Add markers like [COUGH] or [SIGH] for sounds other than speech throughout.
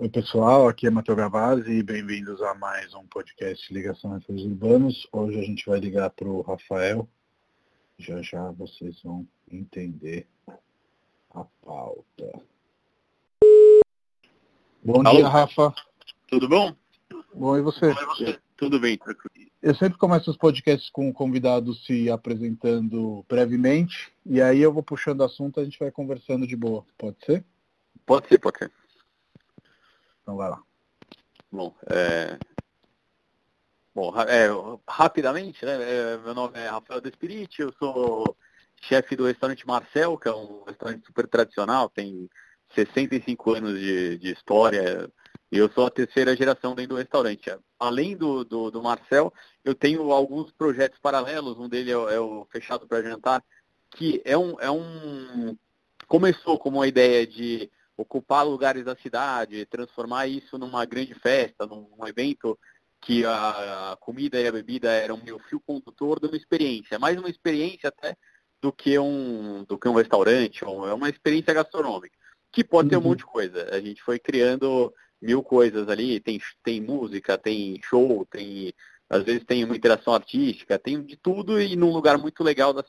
Oi pessoal, aqui é Matheus Gavazzi e bem-vindos a mais um podcast Ligação entre os Urbanos. Hoje a gente vai ligar para o Rafael. Já já vocês vão entender a pauta. Bom Alô? dia, Rafa. Tudo bom? Bom, e você? Tudo bem, tranquilo. Eu sempre começo os podcasts com o convidado se apresentando brevemente e aí eu vou puxando assunto e a gente vai conversando de boa. Pode ser? Pode ser, pode ser. Então vai lá. Bom, é... Bom, é, rapidamente, né? é, meu nome é Rafael Despiriti, eu sou chefe do restaurante Marcel, que é um restaurante super tradicional, tem 65 anos de, de história, e eu sou a terceira geração dentro do restaurante. Além do, do, do Marcel, eu tenho alguns projetos paralelos, um deles é, é o Fechado para Jantar, que é um, é um. Começou como uma ideia de ocupar lugares da cidade, transformar isso numa grande festa, num, num evento que a, a comida e a bebida eram meu fio condutor de uma experiência, mais uma experiência até do que um do que um restaurante, é uma experiência gastronômica, que pode ter um Uhum. monte de coisa. A gente foi criando mil coisas ali, tem tem música, tem show, tem às vezes tem uma interação artística, tem de tudo e num lugar muito legal, da,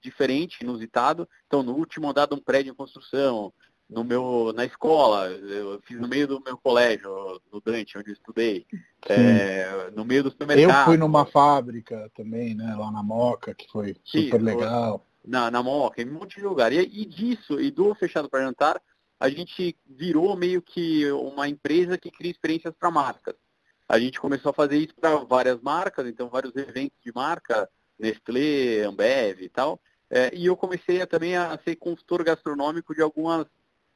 diferente, inusitado. Então, no último andar de um prédio em construção, no meu, na escola, eu fiz no meio do meu colégio, no Dante, onde eu estudei, é, no meio do Eu supermercado. fui numa fábrica também, né, lá na Moca, que foi Sim, super eu- legal. na, na Moca, em um monte de lugar. E, e disso, e do Fechado para Jantar, a gente virou meio que uma empresa que cria experiências para marcas. A gente começou a fazer isso para várias marcas, então vários eventos de marca, Nestlé, Ambev e tal. É, e eu comecei a, também a ser consultor gastronômico de algumas.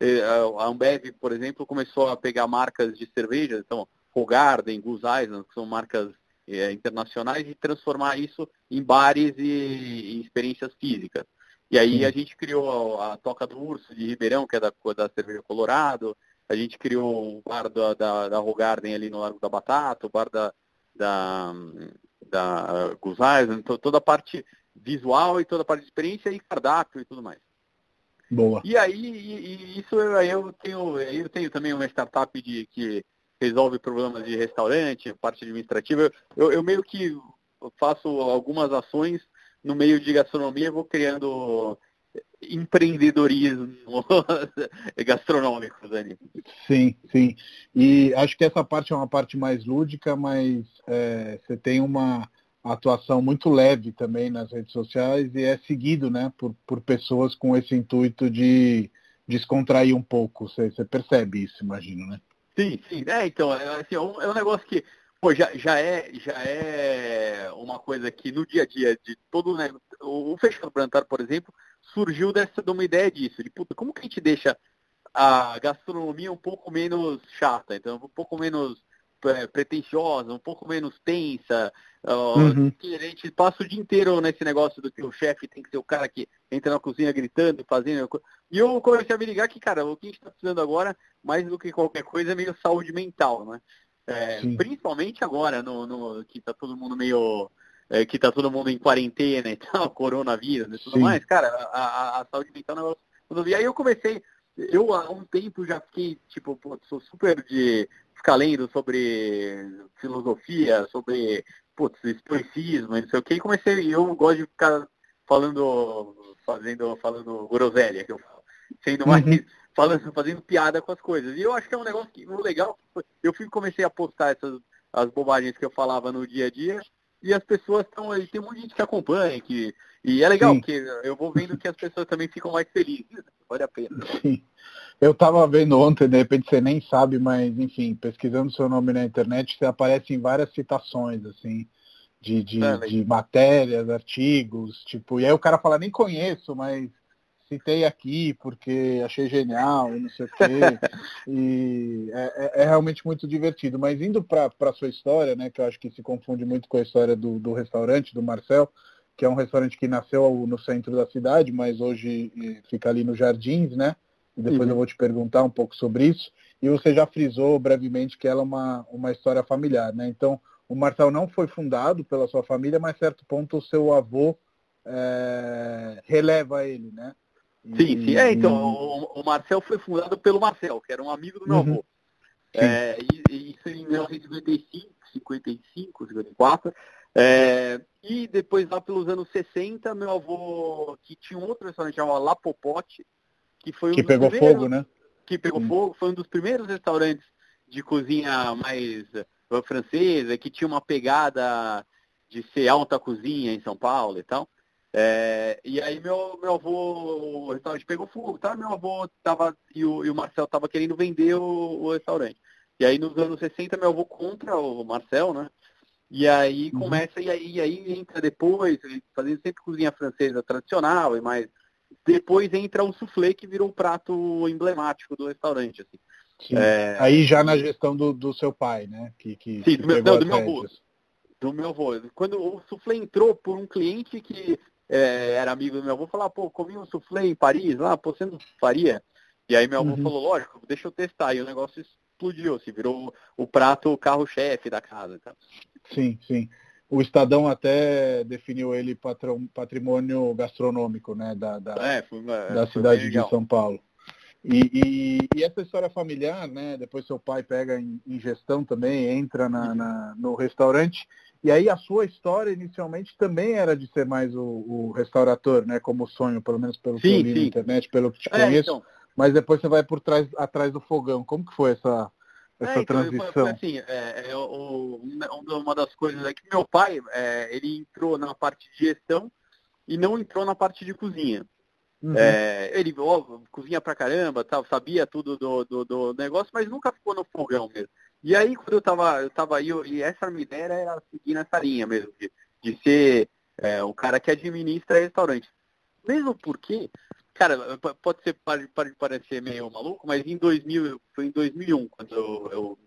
Eh, a Ambev, por exemplo, começou a pegar marcas de cerveja, então Hogarden, Goose Island, que são marcas eh, internacionais, e transformar isso em bares e, e experiências físicas. E aí a gente criou a, a Toca do Urso de Ribeirão, que é da, da cerveja Colorado, a gente criou o bar da, da, da Hogarden ali no Largo da Batata, o bar da, da, da Goose Island, to- toda a parte visual e toda a parte de experiência e cardápio e tudo mais. Boa. E aí, e- e isso eu, eu tenho, eu tenho também uma startup de, que resolve problemas de restaurante, parte administrativa. Eu, eu, meio que faço algumas ações no meio de gastronomia vou criando empreendedorismo [LAUGHS] gastronômico, Dani. Sim, sim. E acho que essa parte é uma parte mais lúdica, mas é, você tem uma atuação muito leve também nas redes sociais e é seguido, né, por, por pessoas com esse intuito de descontrair um pouco. Você, percebe isso, imagino, né? Sim, sim. É, então, é, assim, é um, é um negócio que pô, já, já, é, já é uma coisa que no dia a dia de todo né, o, o Fechado Plantar, por exemplo, surgiu dessa de uma ideia disso, de puta, como que a gente deixa a gastronomia um pouco menos chata, então um pouco menos é, pretensiosa, um pouco menos tensa, ó, Uhum. que a gente passa o dia inteiro nesse negócio do que o chefe tem que ser o cara que entra na cozinha gritando, fazendo. E eu comecei a me ligar que, cara, o que a gente está precisando agora, mais do que qualquer coisa, é meio saúde mental, né? É, principalmente agora, no, no- que tá todo mundo meio. é, que tá todo mundo em quarentena e [LAUGHS] tal, coronavírus e tudo Sim. mais, cara, a, a- a saúde mental é um negócio. vi- Aí eu comecei, eu há um tempo já fiquei, tipo, pô, sou super de ficar lendo sobre filosofia, sobre putz, estoicismo, não sei o que, e comecei, eu gosto de ficar falando, fazendo, falando groselha, que eu falo, sendo mais, Uhum. falando, fazendo piada com as coisas. E eu acho que é um negócio que, legal, eu fui, comecei a postar essas, as bobagens que eu falava no dia a dia, e as pessoas estão aí, tem de gente que acompanha, que, e é legal, Sim. porque eu vou vendo que as pessoas também ficam mais felizes, vale a pena. Sim. Eu estava vendo ontem, de repente você nem sabe, mas enfim, pesquisando seu nome na internet, você aparece em várias citações, assim, de, de, É, de matérias, artigos, tipo, e aí o cara fala, nem conheço, mas citei aqui porque achei genial e não sei o quê. [LAUGHS] e é, é- é realmente muito divertido. Mas indo para a sua história, né, que eu acho que se confunde muito com a história do, do restaurante, do Marcel, que é um restaurante que nasceu no centro da cidade, mas hoje fica ali nos Jardins, né? E depois Uhum. eu vou te perguntar um pouco sobre isso. E você já frisou brevemente que ela é uma, uma história familiar, né? Então, o Marcel não foi fundado pela sua família, mas a certo ponto o seu avô eh, releva ele, né? E- Sim, sim. É, então, o, o Marcel foi fundado pelo Marcel, que era um amigo do meu Uhum. avô. É, isso em 1955, 55, 54. É, e depois lá pelos anos 60, meu avô, que tinha um outro restaurante chamado La Popote, que foi um que pegou fogo, né? Que pegou hum. fogo, foi um dos primeiros restaurantes de cozinha mais uh, francesa, que tinha uma pegada de ser alta cozinha em São Paulo e tal. É, e aí meu, meu avô, o restaurante pegou fogo, tá? Meu avô tava, e o, e o Marcel tava querendo vender o, o, restaurante. E aí nos anos 60 meu avô compra o Marcel, né? E aí uhum. começa, uhum. e, aí, e aí entra depois, fazendo sempre cozinha francesa tradicional, e mais. Depois entra o soufflé, que virou o prato emblemático do restaurante. Assim. É... Aí já na gestão do, do seu pai, né? Que, que, Sim, que do, meu, não, do meu avô. Do meu avô. Quando o soufflé entrou por um cliente que é, era amigo do meu avô, falava, pô, comi um soufflé em Paris, lá, pô, você não faria? E aí meu avô uhum. falou, lógico, deixa eu testar. E o negócio explodiu, se assim, virou o prato carro-chefe da casa. Tá? Sim, sim. O Estadão até definiu ele patrão, patrimônio gastronômico né, da, da, é, foi, da cidade de São Paulo. E, e, e, essa história familiar, né? Depois seu pai pega em, em gestão também, entra na, na, no restaurante. E aí a sua história inicialmente também era de ser mais o, o restaurator, né? Como sonho, pelo menos pelo sim, que eu li na internet, pelo que te é, conheço. Então. Mas depois você vai por trás, atrás do fogão. Como que foi essa, essa é, então, transição? Assim, é, é, o, uma das coisas é que meu pai, é, ele entrou na parte de gestão e não entrou na parte de cozinha. Uhum. É, ele ó, cozinha pra caramba, tal, sabia tudo do, do, do, negócio, mas nunca ficou no fogão mesmo. E aí quando eu tava, eu tava aí, e essa minha ideia era seguir nessa linha mesmo, de, de ser é, o cara que administra restaurante. Mesmo porque, cara, pode ser pode, pode parecer meio maluco, mas em 2000, foi em 2001 quando eu, eu,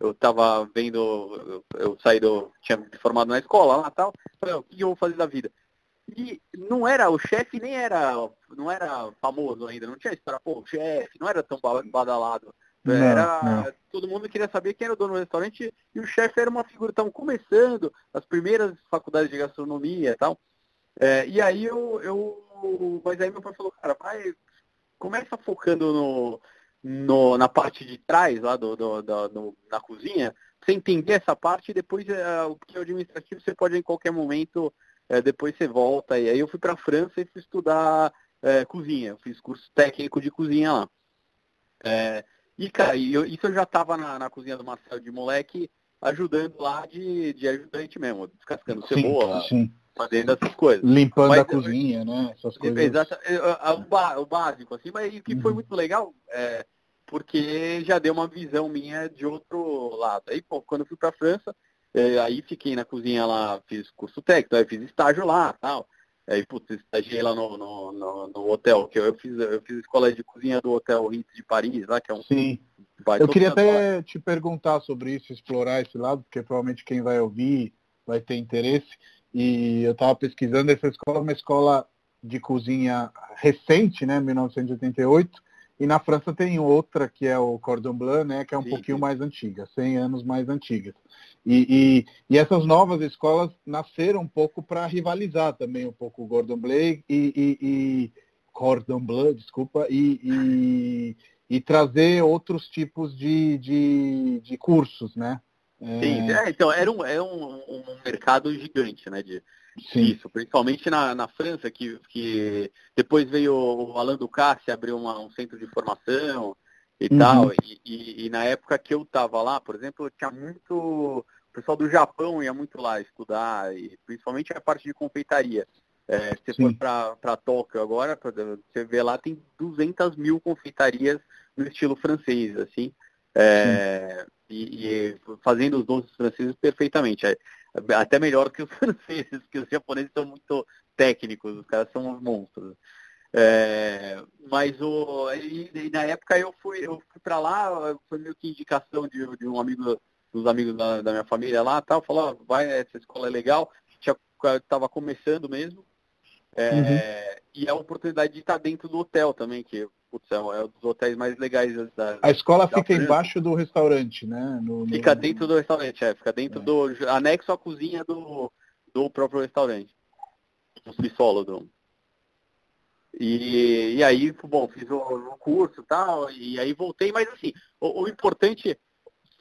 eu tava vendo, eu, eu saí do, tinha me formado na escola lá tal, falei, o que eu vou fazer da vida? E não era, o chefe nem era, não era famoso ainda, não tinha história, pô, o chefe, não era tão badalado. Não, era, não. todo mundo queria saber quem era o dono do restaurante e o chefe era uma figura, estavam começando as primeiras faculdades de gastronomia e tal. É, e aí eu, eu, mas aí meu pai falou, cara, vai, começa focando no, no, na parte de trás, lá do, do, do, do na cozinha, você entender essa parte e depois é, o que é administrativo você pode em qualquer momento é, depois você volta. E aí eu fui para a França e fui estudar é, cozinha. Eu fiz curso técnico de cozinha lá. E, cara, eu, isso eu já estava na, na, cozinha do Marcelo de moleque, ajudando lá de, de ajudante mesmo, descascando sim, cebola, sim. Fazendo essas coisas. Limpando mas, a cozinha, né? Essas coisas. Exato, é, é, o, básico, assim, mas o que uhum. foi muito legal, é, porque já deu uma visão minha de outro lado. Aí, pô, quando eu fui para França, é, aí fiquei na cozinha lá, fiz curso técnico, aí fiz estágio lá tal. Aí, putz, estagiei lá no, no, no, no, hotel, que eu, eu, fiz, eu fiz escola de cozinha do Hotel Ritz de Paris, lá, que é um. Sim. Eu queria até te perguntar sobre isso, explorar esse lado, porque provavelmente quem vai ouvir vai ter interesse. E eu estava pesquisando, essa escola é uma escola de cozinha recente, né, 1988, e na França tem outra, que é o Cordon Bleu, né, que é um sim, pouquinho sim. mais antiga, 100 anos mais antiga. E, e, e, essas novas escolas nasceram um pouco para rivalizar também um pouco o Gordon Bleu e, e, e Cordon Bleu, desculpa, e, e, trazer outros tipos de, de, de cursos, né? Sim, é, então era um, é um, um mercado gigante, né? De, Sim. Isso, principalmente na, na França, que, que depois veio o Alain Ducasse, abriu uma, um centro de formação e uhum. tal. E, e, e, na época que eu estava lá, por exemplo, tinha muito. O pessoal do Japão ia muito lá estudar, e principalmente a parte de confeitaria. É, se você for para Tóquio agora, você vê lá, tem 200 mil confeitarias no estilo francês, assim. É, e, e, fazendo os doces franceses perfeitamente. É, até melhor que os [LAUGHS] franceses, que os japoneses são muito técnicos, os caras são uns monstros. É, mas o, e, e, na época eu fui, eu fui para lá, foi meio que indicação de, de um amigo, dos amigos da, da, minha família lá, tal, falou, vai, essa escola é legal, estava começando mesmo. É, uhum. E a oportunidade de estar dentro do hotel também, que putz, é, é um dos hotéis mais legais da. A escola da fica embaixo do restaurante, né? No, no... Fica dentro do restaurante, é, fica dentro é. do. anexo à cozinha do, do próprio restaurante. No subsolo do. E, e aí, bom, fiz o, o curso e tal, e aí voltei, mas assim, o, o importante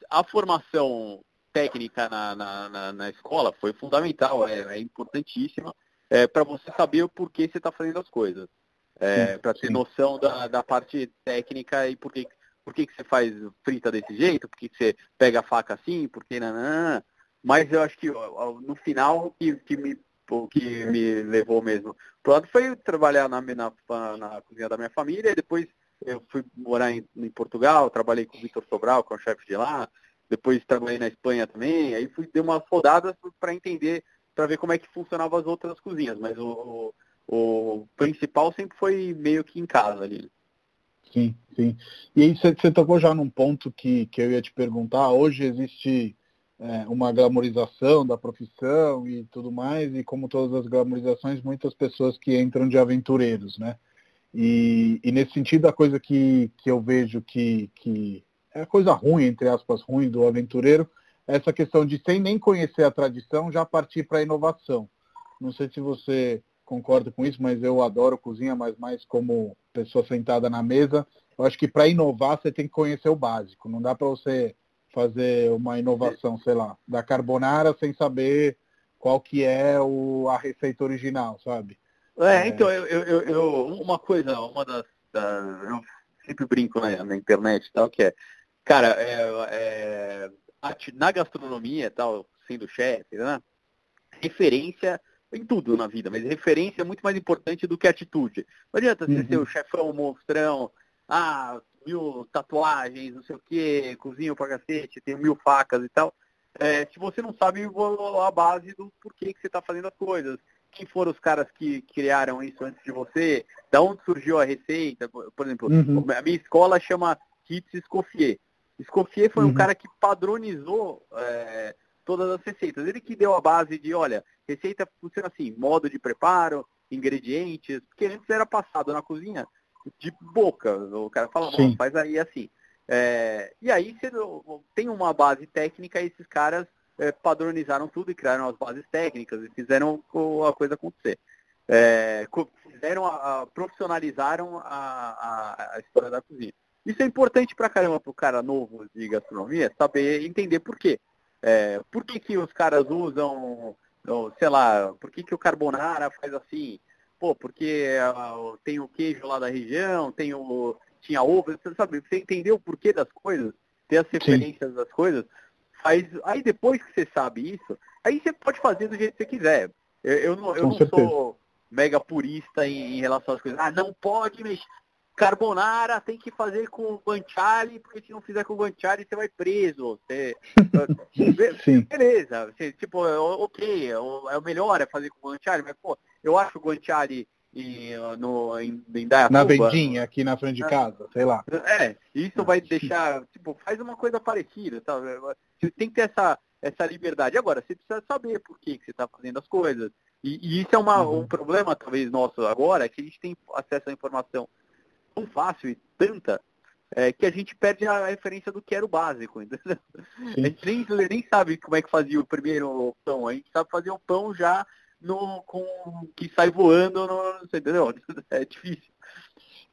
a formação técnica na, na, na, na escola foi fundamental, é, é importantíssima, é, para você saber o porquê você está fazendo as coisas. É, para ter noção da, da parte técnica e por que, por que, que você faz frita desse jeito, por que, que você pega a faca assim, por que. Mas eu acho que no final que, que me o que me levou mesmo pro lado foi trabalhar na, na, na cozinha da minha família. E depois eu fui morar em, em Portugal, trabalhei com o Vitor Sobral, que é o chefe de lá, depois trabalhei na Espanha também, aí fui ter uma rodada para entender, para ver como é que funcionavam as outras cozinhas, mas o, o, principal sempre foi meio que em casa ali. Sim, sim. E aí você tocou já num ponto que, que eu ia te perguntar, hoje existe é, uma glamorização da profissão e tudo mais, e como todas as glamorizações, muitas pessoas que entram de aventureiros, né? E, e nesse sentido, a coisa que, que eu vejo que, que é a coisa ruim, entre aspas, ruim do aventureiro, é essa questão de, sem nem conhecer a tradição, já partir para a inovação. Não sei se você concorda com isso, mas eu adoro cozinha, mas mais como pessoa sentada na mesa. Eu acho que para inovar você tem que conhecer o básico. Não dá para você fazer uma inovação, sei lá, da carbonara sem saber qual que é o, a receita original, sabe? É, então, eu, eu, eu, uma coisa, uma das. eu sempre brinco na, na internet tal, que é, cara, é, é, na gastronomia tal, sendo chefe, né? Referência em tudo na vida, mas referência é muito mais importante do que atitude. Não adianta uhum. você ser o chefão, o monstrão, ah, mil tatuagens, não sei o quê, cozinho pra cacete, tem mil facas e tal. É, se você não sabe a base do porquê que você está fazendo as coisas, quem foram os caras que criaram isso antes de você, da onde surgiu a receita, por exemplo, uhum. a minha escola chama Kits Escoffier. Escoffier foi uhum. um cara que padronizou é, todas as receitas. Ele que deu a base de, olha, receita funciona assim, modo de preparo, ingredientes, porque antes era passado na cozinha de boca. O cara fala, faz aí assim. É, e aí você tem uma base técnica e esses caras é, padronizaram tudo e criaram as bases técnicas e fizeram a coisa acontecer. É, fizeram a, a profissionalizaram a, a, a, história da cozinha. Isso é importante pra caramba pro cara novo de gastronomia, saber entender por quê. É, por que, que os caras usam, sei lá, por que, que o carbonara faz assim? Pô, porque uh, tem o queijo lá da região, tem o, tinha ovo, você sabe, você entender o porquê das coisas, ter as referências Sim. das coisas, faz. Aí depois que você sabe isso, aí você pode fazer do jeito que você quiser. Eu, eu não, eu não sou mega purista em, em, relação às coisas. Ah, não pode mexer. Carbonara tem que fazer com o guanciale, porque se não fizer com o guanciale, você vai preso. Você... [LAUGHS] Sim. Beleza, você, tipo, ok, é o melhor é fazer com o guanciale, mas pô, eu acho o guanciale em, no, em, em Na vendinha aqui na frente de é. casa, sei lá. É, isso vai deixar, tipo, faz uma coisa parecida, tá? Você tem que ter essa, essa liberdade. Agora, você precisa saber por que, que você está fazendo as coisas. E, e isso é uma, uhum. um problema, talvez, nosso agora, é que a gente tem acesso à informação tão fácil e tanta é, que a gente perde a referência do que era o básico, entendeu? A gente nem, nem sabe como é que fazia o primeiro pão, a gente sabe fazer o pão já no, com que sai voando, no, entendeu? [LAUGHS] É difícil.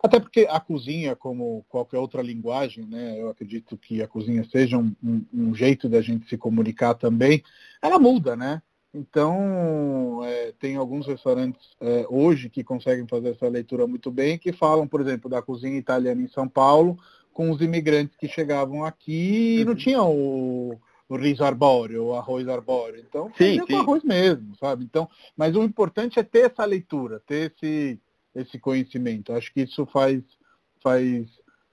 Até porque a cozinha, como qualquer outra linguagem, né, eu acredito que a cozinha seja um, um, um jeito da gente se comunicar também, ela muda, né? Então, é, tem alguns restaurantes é, hoje que conseguem fazer essa leitura muito bem, que falam, por exemplo, da cozinha italiana em São Paulo, com os imigrantes que chegavam aqui e não uhum. tinham o, o riso arbóreo, o arroz arbóreo. Então, sim, sim. arroz mesmo, sabe? Então, mas o importante é ter essa leitura, ter esse, esse conhecimento. Acho que isso faz, faz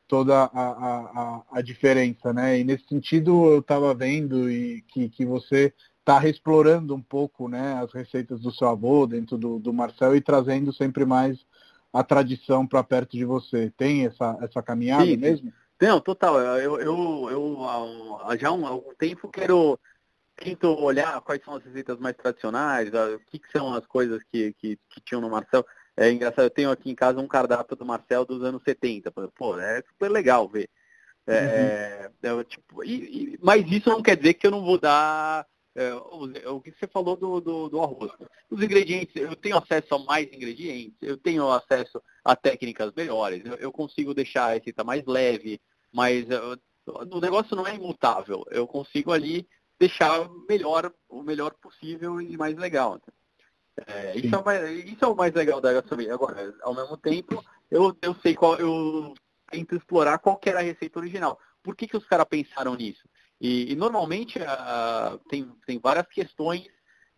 toda a, a, a diferença, né? E nesse sentido eu estava vendo e que, que você está explorando um pouco né, as receitas do seu avô dentro do, do Marcel e trazendo sempre mais a tradição para perto de você. Tem essa, essa caminhada Sim. mesmo? Não, total. Eu, eu, eu já há um, algum tempo quero tento olhar quais são as receitas mais tradicionais, o que, que são as coisas que, que, que, tinham no Marcel. É engraçado, eu tenho aqui em casa um cardápio do Marcel dos anos 70. Pô, é super legal ver. É, uhum. é, tipo, e, e, mas isso não quer dizer que eu não vou dar é, o, o, que você falou do, do, do, arroz. Os ingredientes, eu tenho acesso a mais ingredientes, eu tenho acesso a técnicas melhores, eu, eu consigo deixar a receita mais leve, mas o negócio não é imutável. Eu consigo ali deixar melhor, o melhor possível e mais legal. É, isso, é mais, isso, é o mais legal da gastronomia. Agora, ao mesmo tempo, eu, eu sei qual, eu tento explorar qual era a receita original. Por que, que os caras pensaram nisso? E, e normalmente uh, tem, tem várias questões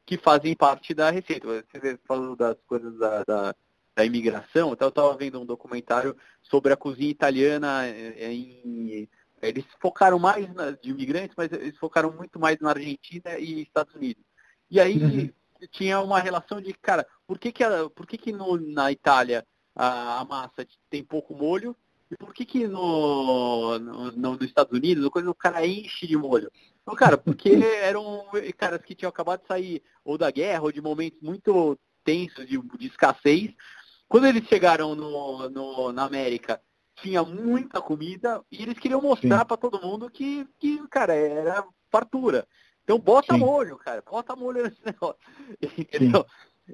que fazem parte da receita. Você falou das coisas da, da, da imigração, então eu estava vendo um documentário sobre a cozinha italiana em eles focaram mais na, de imigrantes, mas eles focaram muito mais na Argentina e Estados Unidos. E aí uhum. tinha uma relação de, cara, por que, que, a, por que, que no, na Itália a, a, massa tem pouco molho? Por que, que no, no, no, nos Estados Unidos coisa, o cara enche de molho? Então, cara, porque [LAUGHS] eram caras que tinham acabado de sair ou da guerra ou de momentos muito tensos de, de escassez. Quando eles chegaram no, no, na América tinha muita comida e eles queriam mostrar para todo mundo que, que, cara, era fartura. Então bota Sim. molho, cara, bota molho nesse [LAUGHS] negócio. Entendeu?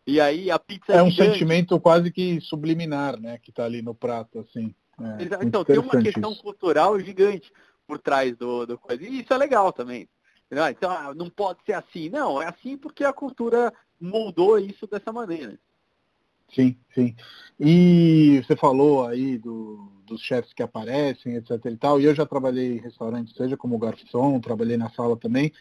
E aí a pizza é um gigante. sentimento quase que subliminar, né, que está ali no prato, assim. É, então tem uma questão isso. cultural gigante por trás do, do coisa. E isso é legal também. Então ah, não pode ser assim. Não, é assim porque a cultura moldou isso dessa maneira. Sim, sim. E você falou aí do, dos chefes que aparecem, etc e tal, e eu já trabalhei em restaurante, seja como garçom, trabalhei na sala também,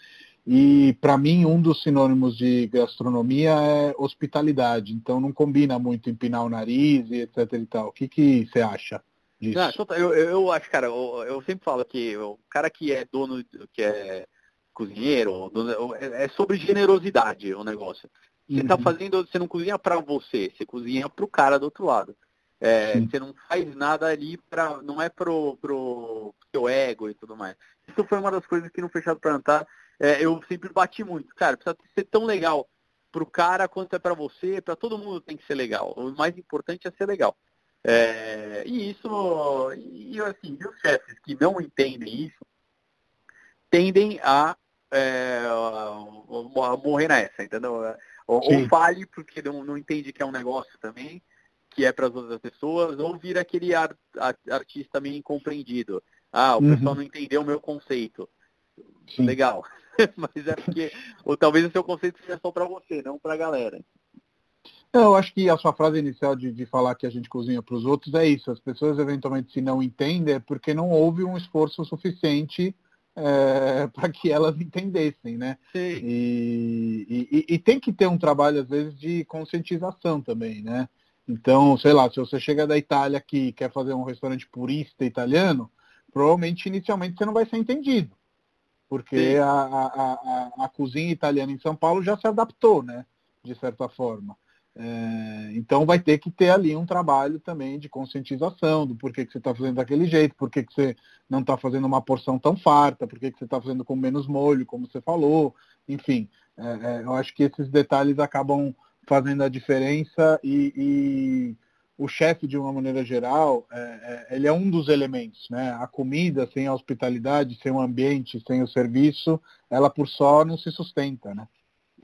e para mim um dos sinônimos de gastronomia é hospitalidade, então não combina muito empinar o nariz e etc e tal. O que, que você acha disso? Não, eu, eu acho, cara, eu, eu sempre falo que o cara que é dono, que é cozinheiro, é sobre generosidade o negócio. Você está uhum. fazendo, você não cozinha para você, você cozinha para o cara do outro lado. É, você não faz nada ali para, não é pro, pro seu ego e tudo mais. Isso foi uma das coisas que no Fechado para Jantar é, eu sempre bati muito. Cara, precisa ser tão legal pro cara quanto é para você, para todo mundo tem que ser legal. O mais importante é ser legal. É, e isso, e assim, os chefes que não entendem isso tendem a, é, a morrer nessa, entendeu? Ou, ou fale porque não, não entende que é um negócio também, que é para as outras pessoas, ou vira aquele ar, artista meio incompreendido. Ah, o uhum. pessoal não entendeu o meu conceito. Sim. Legal. [LAUGHS] Mas é porque, ou talvez o seu conceito seja só para você, não para a galera. Eu acho que a sua frase inicial de, de falar que a gente cozinha para os outros é isso. As pessoas eventualmente se não entendem é porque não houve um esforço suficiente é, [LAUGHS] para que elas entendessem, né? Sim. E, e, e, tem que ter um trabalho, às vezes, de conscientização também, né? Então, sei lá, se você chega da Itália aqui e quer fazer um restaurante purista italiano, provavelmente inicialmente você não vai ser entendido. Porque a, a, a, a, cozinha italiana em São Paulo já se adaptou, né? De certa forma. É, então vai ter que ter ali um trabalho também de conscientização do porquê que você está fazendo daquele jeito, porquê que você não está fazendo uma porção tão farta, porquê que você está fazendo com menos molho, como você falou, enfim, é, é, eu acho que esses detalhes acabam fazendo a diferença e, e o chefe, de uma maneira geral, é, é, ele é um dos elementos, né? A comida, sem a hospitalidade, sem o ambiente, sem o serviço, ela por só não se sustenta, né?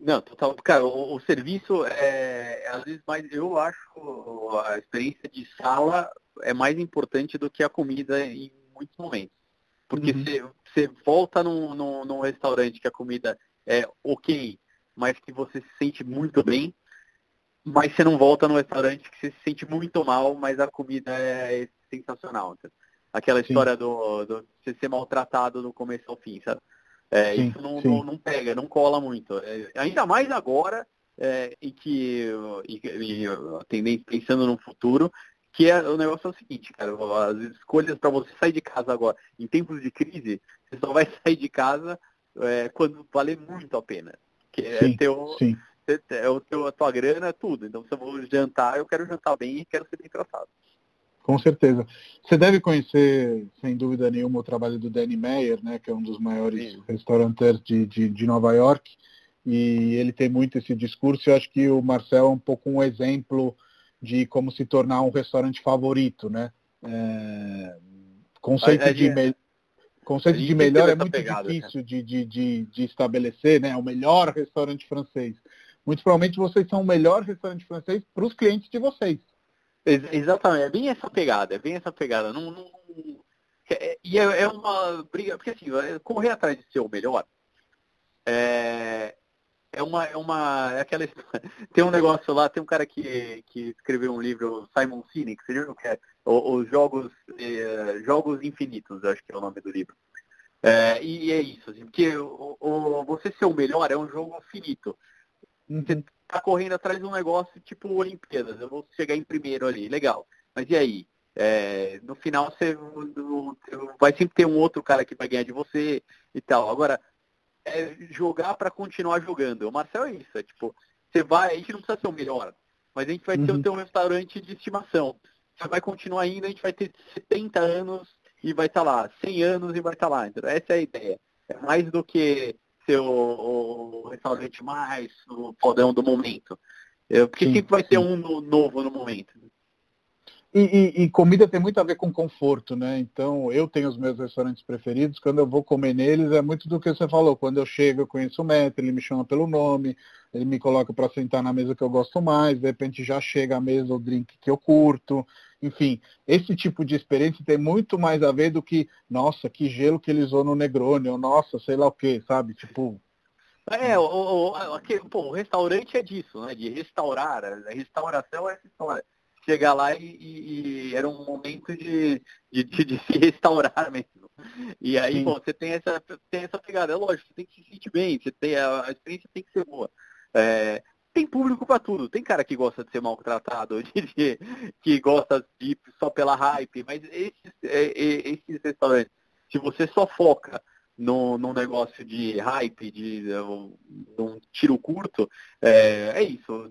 Não, total. Cara, o, o, serviço é, às vezes mais. Eu acho a experiência de sala é mais importante do que a comida em muitos momentos. Porque você uhum. volta num, num, num, restaurante que a comida é ok, mas que você se sente muito bem, mas você não volta no restaurante que você se sente muito mal, mas a comida é sensacional. Aquela história sim. do, do você ser maltratado do começo ao fim, sabe? É, sim, isso não, não, não, pega, não cola muito. É, ainda mais agora, é, em que, e, e, pensando no futuro, que é, o negócio é o seguinte, cara, as escolhas para você sair de casa agora, em tempos de crise, você só vai [LAUGHS] sair de casa é, quando valer muito a pena. Que é sim, teu, sim. é o teu, a tua grana, tudo. Então se eu vou jantar, eu quero jantar bem e quero ser bem tratado. Com certeza. Você deve conhecer, sem dúvida nenhuma, o trabalho do Danny Meyer, né, que é um dos maiores Sim. restaurantes de, de, de, Nova York, e ele tem muito esse discurso. Eu acho que o Marcel é um pouco um exemplo de como se tornar um restaurante favorito, né? É, conceito é, é, de, me... conceito de melhor é muito pegada, difícil de, de, de, de estabelecer, né? O melhor restaurante francês. Muito provavelmente vocês são o melhor restaurante francês para os clientes de vocês. Exatamente, é bem essa pegada, é bem essa pegada. Não, não, É, e é, é, uma briga, porque assim, é, correr atrás de ser o melhor é, é uma. É uma é aquela, [LAUGHS] tem um negócio lá, tem um cara que, que escreveu um livro, Simon Sinek, você viu que é? Os Jogos, é, Jogos Infinitos, acho que é o nome do livro. É, e é isso, assim, porque o, o, você ser o melhor é um jogo finito. Tá correndo atrás de um negócio tipo Olimpíadas, eu vou chegar em primeiro ali, legal. Mas e aí? É, no final você vai sempre ter um outro cara que vai ganhar de você e tal. Agora, é jogar para continuar jogando. O Marcel é isso, é tipo, você vai, a gente não precisa ser o melhor, mas a gente vai uhum. ter um restaurante de estimação. Você vai continuar indo, a gente vai ter 70 anos e vai estar tá lá, 100 anos e vai estar tá lá. Então, essa é a ideia. É mais do que ser o, o restaurante mais o podão do momento. É, porque sim, sempre vai sim. ter um novo no momento. E, e, e, comida tem muito a ver com conforto, né? Então, eu tenho os meus restaurantes preferidos. Quando eu vou comer neles, é muito do que você falou. Quando eu chego, eu conheço o Metro, ele me chama pelo nome, ele me coloca para sentar na mesa que eu gosto mais. De repente, já chega a mesa o drink que eu curto. Enfim, esse tipo de experiência tem muito mais a ver do que, nossa, que gelo que ele usou no Negroni, ou nossa, sei lá o que, sabe? Tipo, é, o, o, aquele, pô, o restaurante é disso, né? De restaurar. A restauração é essa história chegar lá e, e, e era um momento de, de, de, se restaurar mesmo. E aí, bom, você tem essa, tem essa pegada. É lógico, você tem que se sentir bem, você tem, a, a experiência tem que ser boa. É, tem público para tudo. Tem cara que gosta de ser maltratado, [LAUGHS] de, de, que gosta de só pela hype, mas esses, é, é, esses restaurantes, se você só foca no, num negócio de hype, de, de um tiro curto, é, é isso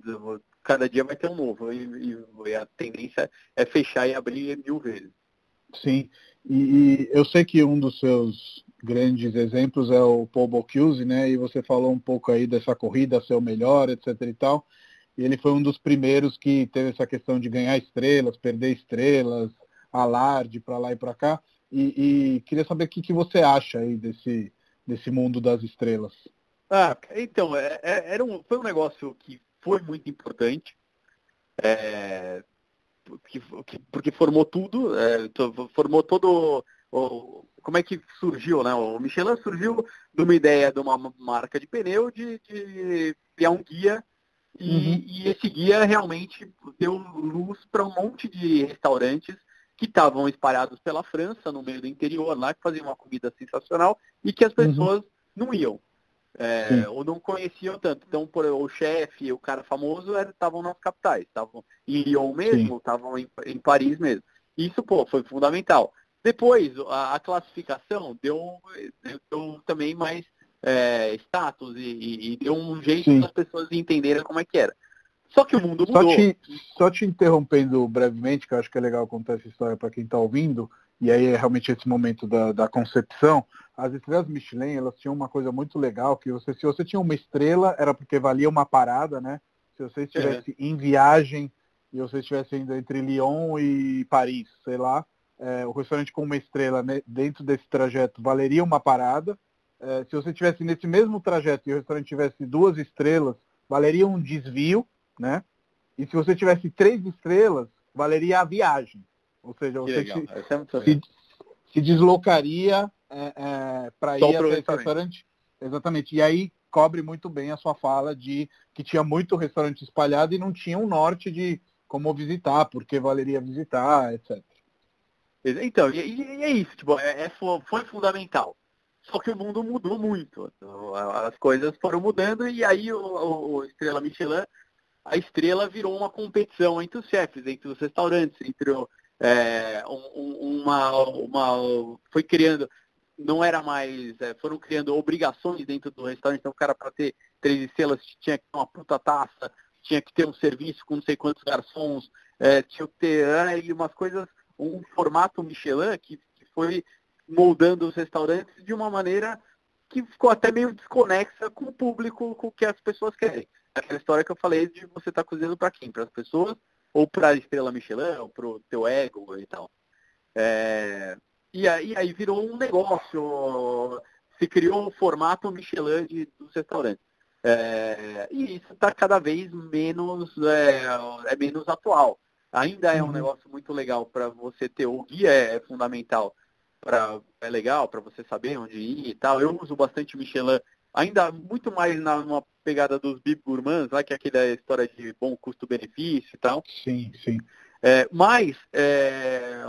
cada dia vai ter um novo. E, e a tendência é fechar e abrir mil vezes. Sim, e, e, eu sei que um dos seus grandes exemplos é o Paul Bocuse, né? E você falou um pouco aí dessa corrida ser o melhor, etc e tal. E ele foi um dos primeiros que teve essa questão de ganhar estrelas, perder estrelas, alarde para lá e para cá. E, e, queria saber o que, que você acha aí desse, desse mundo das estrelas. Ah, então, é, é, era um, foi um negócio que foi muito importante, é, porque, porque, formou tudo, é, formou todo. O, como é que surgiu, né? O Michelin surgiu de uma ideia de uma marca de pneu de, de criar um guia e, uhum. e, esse guia realmente deu luz para um monte de restaurantes que estavam espalhados pela França, no meio do interior, lá, que faziam uma comida sensacional e que as uhum. pessoas uhum. não iam. É, ou não conheciam tanto. Então, por, o chefe, o cara famoso, estavam nas capitais, estavam em Lyon mesmo, estavam em, em, Paris mesmo. Isso, pô, foi fundamental. Depois, a, a classificação deu, deu, também mais é, status e, e, deu um jeito das pessoas entenderem como é que era. Só que o mundo mudou. Só te, só te interrompendo brevemente, que eu acho que é legal contar essa história para quem está ouvindo, e aí é realmente esse momento da, da concepção as estrelas Michelin, elas tinham uma coisa muito legal, que você, se você tinha uma estrela, era porque valia uma parada, né? Se você estivesse é. em viagem e você estivesse indo entre Lyon e Paris, sei lá, é, o restaurante com uma estrela né, dentro desse trajeto valeria uma parada. É, se você estivesse nesse mesmo trajeto e o restaurante tivesse duas estrelas, valeria um desvio, né? E se você tivesse três estrelas, valeria a viagem. Ou seja, você se, é se, se deslocaria é, é, para ir até esse restaurante. Exatamente. E aí cobre muito bem a sua fala de que tinha muito restaurante espalhado e não tinha um norte de como visitar, porque valeria visitar, etc. Então, e, e é isso, tipo, é, é, foi fundamental. Só que o mundo mudou muito. As coisas foram mudando e aí o, o Estrela Michelin, a estrela virou uma competição entre os chefes, entre os restaurantes, entre o, é, um, uma, uma. Foi criando não era mais, é, foram criando obrigações dentro do restaurante, então o cara para ter três estrelas tinha que ter uma puta taça, tinha que ter um serviço com não sei quantos garçons, é, tinha que ter é, umas coisas, um formato Michelin que, que foi moldando os restaurantes de uma maneira que ficou até meio desconexa com o público, com o que as pessoas querem. Aquela história que eu falei de você estar tá cozinhando para quem? Para as pessoas ou para a estrela Michelin, ou para o teu ego e tal. É, e aí, aí virou um negócio, se criou o formato Michelin de, dos restaurantes. É, e isso está cada vez menos, é, é, menos atual. Ainda é um uhum. negócio muito legal para você ter o guia, é, é fundamental. pra, é legal para você saber onde ir e tal. Eu uso bastante Michelin, ainda muito mais na, numa pegada dos bib gourmands, lá, que é aquela história de bom custo-benefício e tal. Sim, sim. É, mas é,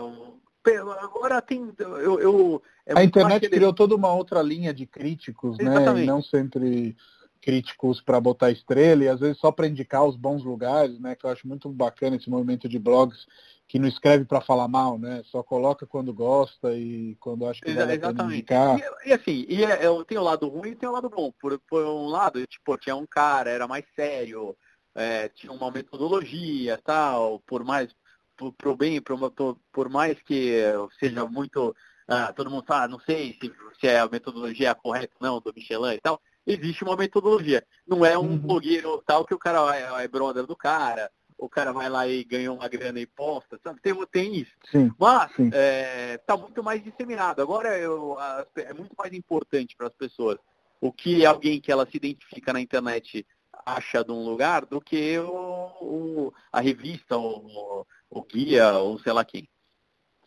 agora tem. Eu, eu é a internet criou toda uma outra linha de críticos, Exatamente. né? E não sempre críticos para botar estrela e às vezes só para indicar os bons lugares, né? Que eu acho muito bacana esse movimento de blogs que não escreve para falar mal, né? Só coloca quando gosta e quando acha que vai indicar. E, e, assim, e é, é, tem o lado ruim e tem o lado bom. Por, por um lado, tipo, tinha um cara, era mais sério, é, tinha uma metodologia, tal, por mais por, pro bem, por, por mais que seja muito ah, todo mundo fala, não sei se, se é a metodologia correta não do Michelin e tal, existe uma metodologia. Não é um uhum. blogueiro tal que o cara é, é brother do cara, o cara vai lá e ganha uma grana e posta, sabe? Tem, tem isso. Sim, Mas sim. É, tá muito mais disseminado. Agora eu, é muito mais importante para as pessoas o que alguém que ela se identifica na internet acha de um lugar do que o, o a revista, o, o guia, ou sei lá quem.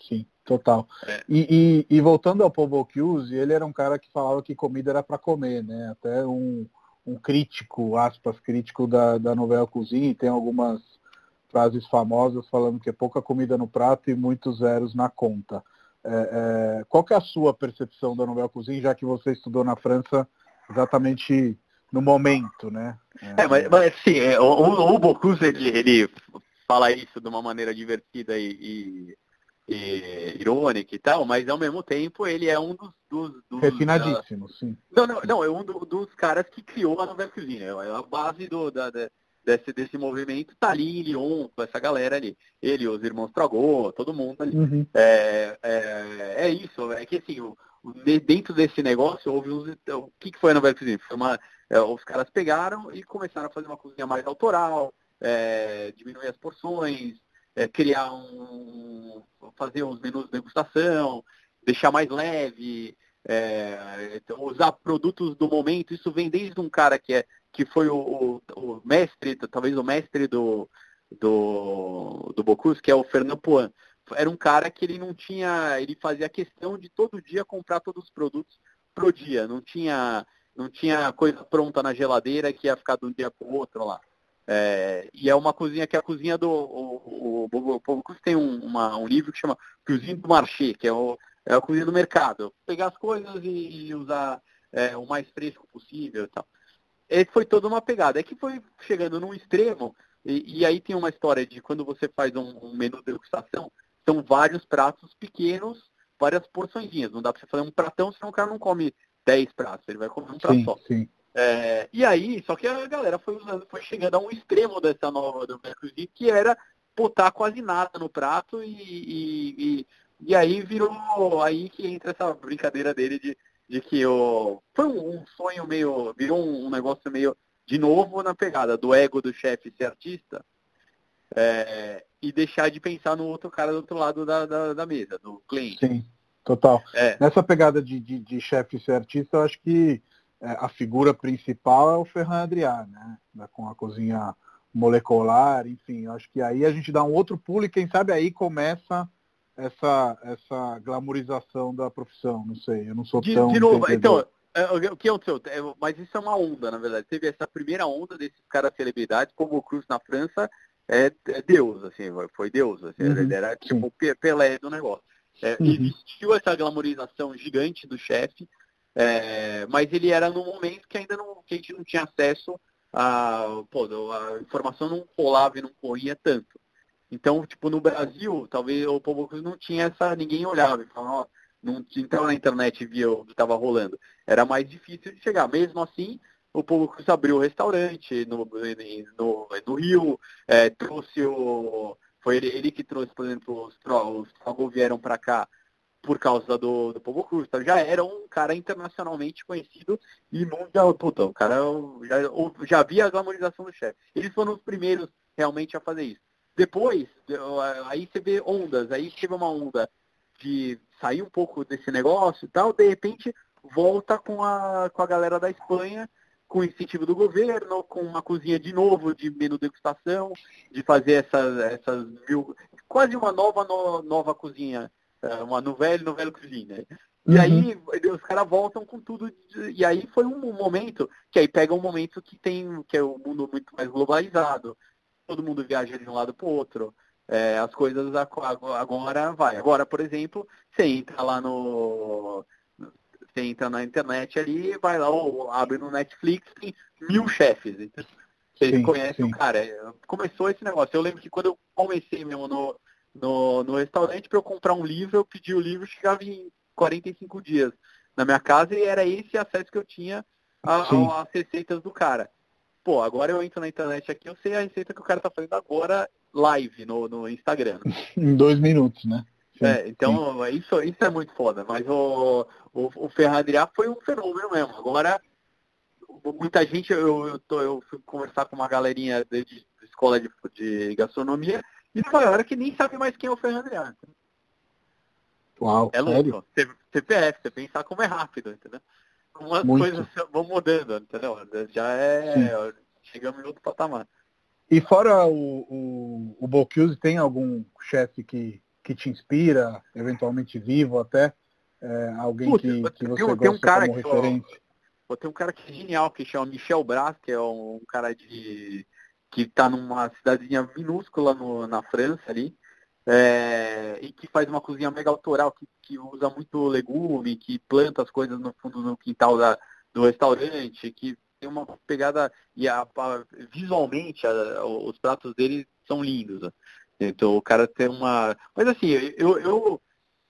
Sim, total. É. E, e, e, voltando ao Paul Bocuse, ele era um cara que falava que comida era para comer, né? Até um, um crítico, aspas, crítico da, da novela Cozinha, tem algumas frases famosas falando que é pouca comida no prato e muitos zeros na conta. É, é, qual que é a sua percepção da novela Cozinha, já que você estudou na França exatamente no momento, né? É, mas, mas sim, é, o, o Bocuse, ele, ele fala isso de uma maneira divertida e, e e, irônica e tal, mas ao mesmo tempo ele é um dos. dos, dos Refinadíssimo, uh, sim. Não, não, não, é um do, dos caras que criou a novela cozinha. É a base do, da, da, desse, desse movimento tá ali em Lyon, com essa galera ali. Ele, os irmãos Tragô, todo mundo ali. Uhum. É, é, é, isso, é que assim, o, dentro desse negócio houve uns. O que, que foi a novela cozinha? Foi uma, é, os caras pegaram e começaram a fazer uma cozinha mais autoral, é, diminuir as porções, é, criar um. Fazer uns menus de degustação, deixar mais leve, é, então, usar produtos do momento. Isso vem desde um cara que, é, que foi o, o, o mestre, talvez o mestre do, do, do Bocuse, que é o Fernand Poin. Era um cara que ele não tinha. ele fazia questão de todo dia comprar todos os produtos pro dia. Não tinha, não tinha coisa pronta na geladeira que ia ficar de um dia para o outro lá. É, e é uma cozinha que é a cozinha do. O, o, o, tem um, uma, um livro que chama Cozinha do Marché, que é, o, é a cozinha do mercado. Pegar as coisas e, e usar é, o mais fresco possível e tal. E foi toda uma pegada. É que foi chegando num extremo, e, e aí tem uma história de quando você faz um, um menu de degustação, são vários pratos pequenos, várias porçõezinhas. Não dá para você fazer um pratão, senão o cara não come 10 pratos, ele vai comer um prato sim, só. Sim. É, e aí, só que a galera foi usando, foi chegando a um extremo dessa nova do Mercosi, que era botar quase nada no prato e, e, e, e, aí virou aí que entra essa brincadeira dele de, de que o, foi um, sonho meio, virou um, negócio meio de novo na pegada do ego do chefe ser artista é, e deixar de pensar no outro cara do outro lado da, da, da mesa, do cliente. Sim, total. É. Nessa pegada de, de, de chefe ser artista, eu acho que a figura principal é o Ferran Adrià, né? Com a cozinha molecular, enfim, acho que aí a gente dá um outro pulo e quem sabe aí começa essa, essa glamorização da profissão, não sei, eu não sou de, tão... De novo, então, é, o que aconteceu? É, mas isso é uma onda, na verdade. Teve essa primeira onda desses caras celebridades, como o Cruz na França, é, é Deus, assim, foi Deus, assim, uhum, ele era tipo o Pelé do negócio. É, uhum. Existiu essa glamorização gigante do chefe, é, mas ele era num momento que ainda não, que a gente não tinha acesso a, pô, a informação não rolava e não corria tanto. Então, tipo, no Brasil, talvez o povo não tinha essa, ninguém olhava e falava, ó, não entrava na internet e via o que estava rolando. Era mais difícil de chegar. Mesmo assim, o povo abriu o restaurante no, no, no Rio, é, trouxe o. Foi ele, ele, que trouxe, por exemplo, os, os vieram para cá por causa do, do Cruz. Então, já era um cara internacionalmente conhecido e mundial. Puta, o cara já, já via a glamorização do chefe. Eles foram os primeiros realmente a fazer isso. Depois, aí você vê ondas, aí teve uma onda de sair um pouco desse negócio e tal, de repente volta com a, com a galera da Espanha, com incentivo do governo, com uma cozinha de novo de menu degustação, de fazer essas, essas mil, quase uma nova no, nova cozinha É, uma novela, novela cozinha. E uhum. aí os caras voltam com tudo. E aí foi um momento que aí pega um momento que tem que é o um mundo muito mais globalizado. Todo mundo viaja de um lado para o outro. É, as coisas agora vai. Agora, por exemplo, você entra lá no. Você entra na internet ali, vai lá, ou abre no Netflix, tem mil chefes. Você sim, conhece sim. o cara. É, começou esse negócio. Eu lembro que quando eu comecei mesmo no, no, no restaurante, para eu comprar um livro, eu pedi o livro, chegava em 45 dias na minha casa e era esse acesso que eu tinha às receitas do cara. Pô, agora eu entro na internet aqui, eu sei a receita que o cara tá fazendo agora live no, no Instagram. [LAUGHS] em dois minutos, né? Sim, é, então isso, isso é muito foda. Mas o, o, o Ferrandriá foi um fenômeno mesmo. Agora, muita gente, eu, eu, tô, eu fui conversar com uma galerinha de, de escola de, de gastronomia, e uma galera que nem sabe mais quem é o Ferrandriá. Uau, é louco. CPF, você pensar como é rápido, entendeu? Umas Muito. coisas vão mudando, entendeu? Já é. Sim. Chegamos em outro patamar. E fora o, o, o Bocuse, tem algum chefe que, que te inspira, eventualmente vivo até? É, alguém que, que você tem, gosta tem um cara como que, referência? Ó, tem um cara que é genial, que chama Michel Bras, que é um, cara de que está numa cidadezinha minúscula no, na França ali é, e que faz uma cozinha mega autoral, que, que, usa muito legume, que planta as coisas no fundo no quintal da, do restaurante, que tem uma pegada e a, a, visualmente a, os pratos dele são lindos. Né? Então o cara tem uma. Mas assim, eu, eu,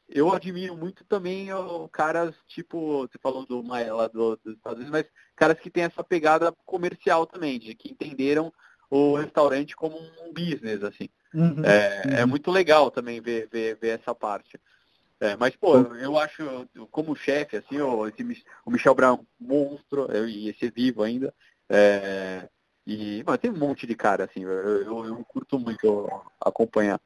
eu admiro muito também o caras, tipo, você falou do Maia do, dos Estados Unidos, mas caras que têm essa pegada comercial também, de que entenderam o restaurante como um business, assim. Uhum, é, é uhum. é, muito legal também ver, ver, ver essa parte. É, mas, pô, eu acho, como chefe, assim, o, esse, o Michel Brown, monstro, e esse vivo ainda. É, e, mano, tem um monte de cara, assim, eu, eu, eu curto muito acompanhar.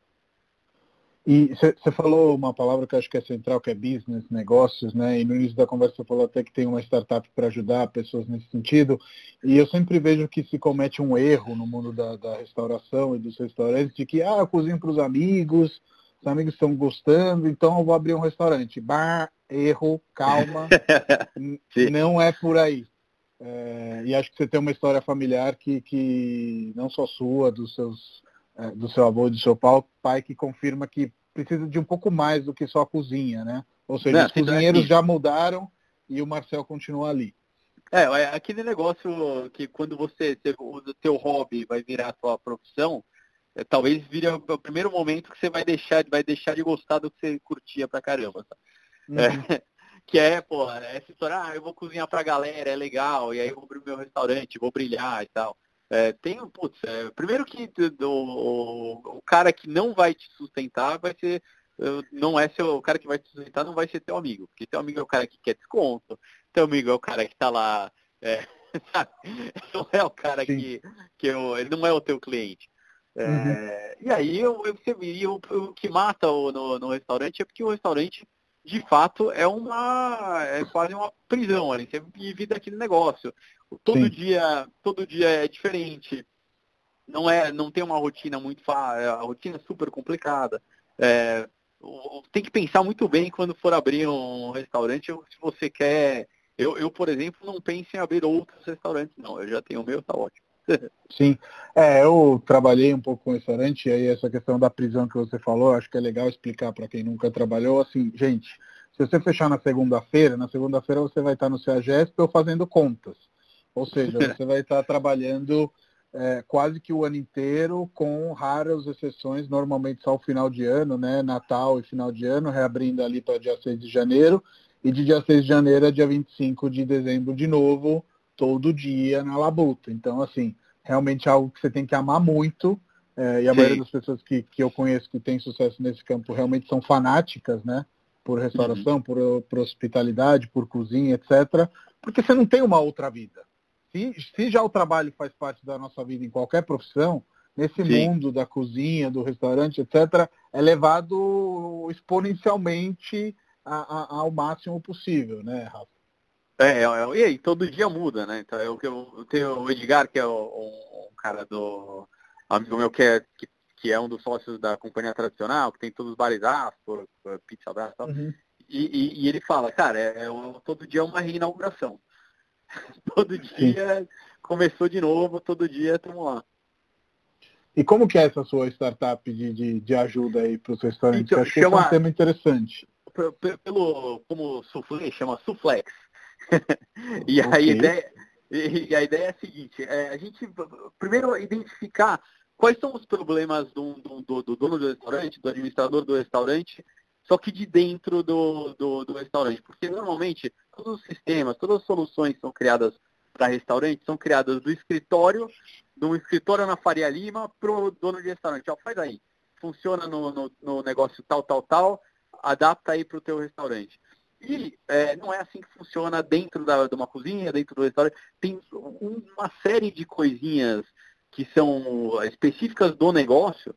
E você falou uma palavra que eu acho que é central, que é business, negócios, né? E no início da conversa você falou até que tem uma startup para ajudar pessoas nesse sentido. E eu sempre vejo que se comete um erro no mundo da, da restauração e dos restaurantes, de que, ah, eu cozinho para os amigos, os amigos estão gostando, então eu vou abrir um restaurante. Bah, erro, calma, [LAUGHS] não é por aí. É, e acho que você tem uma história familiar que, que não só sua, dos seus é, do seu avô e do seu pai que confirma que precisa de um pouco mais do que só a cozinha, né? Ou seja, Não, os cozinheiros já mudaram e o Marcel continua ali. É, é aquele negócio que quando você, o teu hobby vai virar a tua profissão, é, talvez vire o primeiro momento que você vai deixar, vai deixar de gostar do que você curtia pra caramba. Uhum. É, [LAUGHS] que é, pô, essa história, ah, eu vou cozinhar pra galera, é legal, e aí eu vou abrir meu restaurante, vou brilhar e tal. É, tem, putz, é, primeiro que o, o, cara que não vai te sustentar vai ser, não é seu, o cara que vai te sustentar não vai ser teu amigo, porque teu amigo é o cara que quer desconto, teu amigo é o cara que tá lá, é, [LAUGHS] não é o cara Sim. que, que eu, ele não é o teu cliente. É, uhum. E aí eu, eu, o que mata o, no, no restaurante é porque o restaurante de fato é uma é quase uma prisão ali, você vive daquele negócio. Todo Sim. dia, todo dia é diferente. Não é, não tem uma rotina muito fácil, a rotina é super complicada. É, tem que pensar muito bem quando for abrir um restaurante, se você quer. Eu, eu, por exemplo, não penso em abrir outros restaurantes, não. Eu já tenho o meu, tá ótimo. [LAUGHS] Sim, é, eu trabalhei um pouco com restaurante, e aí essa questão da prisão que você falou, acho que é legal explicar para quem nunca trabalhou, assim, gente, se você fechar na segunda-feira, na segunda-feira você vai estar no CEAGESP ou fazendo contas. Ou seja, [LAUGHS] você vai estar trabalhando é, quase que o ano inteiro, com raras exceções, normalmente só o final de ano, né? Natal e final de ano, reabrindo ali para dia 6 de janeiro, e de dia 6 de janeiro a dia 25 de dezembro de novo, todo dia na labuta. Então, assim, realmente é algo que você tem que amar muito. É, e a Sim. maioria das pessoas que, que eu conheço que tem sucesso nesse campo realmente são fanáticas, né? Por restauração, uhum. por, por hospitalidade, por cozinha, etc. Porque você não tem uma outra vida. Se, se já o trabalho faz parte da nossa vida em qualquer profissão, nesse Sim. mundo da cozinha, do restaurante, etc., é levado exponencialmente a, a, ao máximo possível, né, Rafa? É, é, é, e aí, todo dia muda, né? Então, eu, eu tenho o Edgar, que é o, um, um cara do amigo meu que, é, que, que é um dos sócios da companhia tradicional, que tem todos os bares Astor, Pizza Brás e tal. Uhum. E, e, e, ele fala, cara, é, é, todo dia é uma reinauguração. [LAUGHS] todo dia Sim. começou de novo, todo dia estamos lá. E como que é essa sua startup de, de, de ajuda aí para os restaurantes? Então, acho chama, que é um tema interessante. Pelo, como Suflex, chama Suflex. [LAUGHS] e, okay. a ideia, e a ideia é a seguinte, é a gente primeiro identificar quais são os problemas do, do, do, dono do restaurante, do administrador do restaurante, só que de dentro do, do, do restaurante. Porque normalmente todos os sistemas, todas as soluções são criadas para restaurante são criadas do escritório, de um escritório na Faria Lima para o dono de restaurante. Ó, faz aí. Funciona no, no, no negócio tal, tal, tal, adapta aí para o teu restaurante. E é, não é assim que funciona dentro da, de uma cozinha, dentro do restaurante. Tem uma série de coisinhas que são específicas do negócio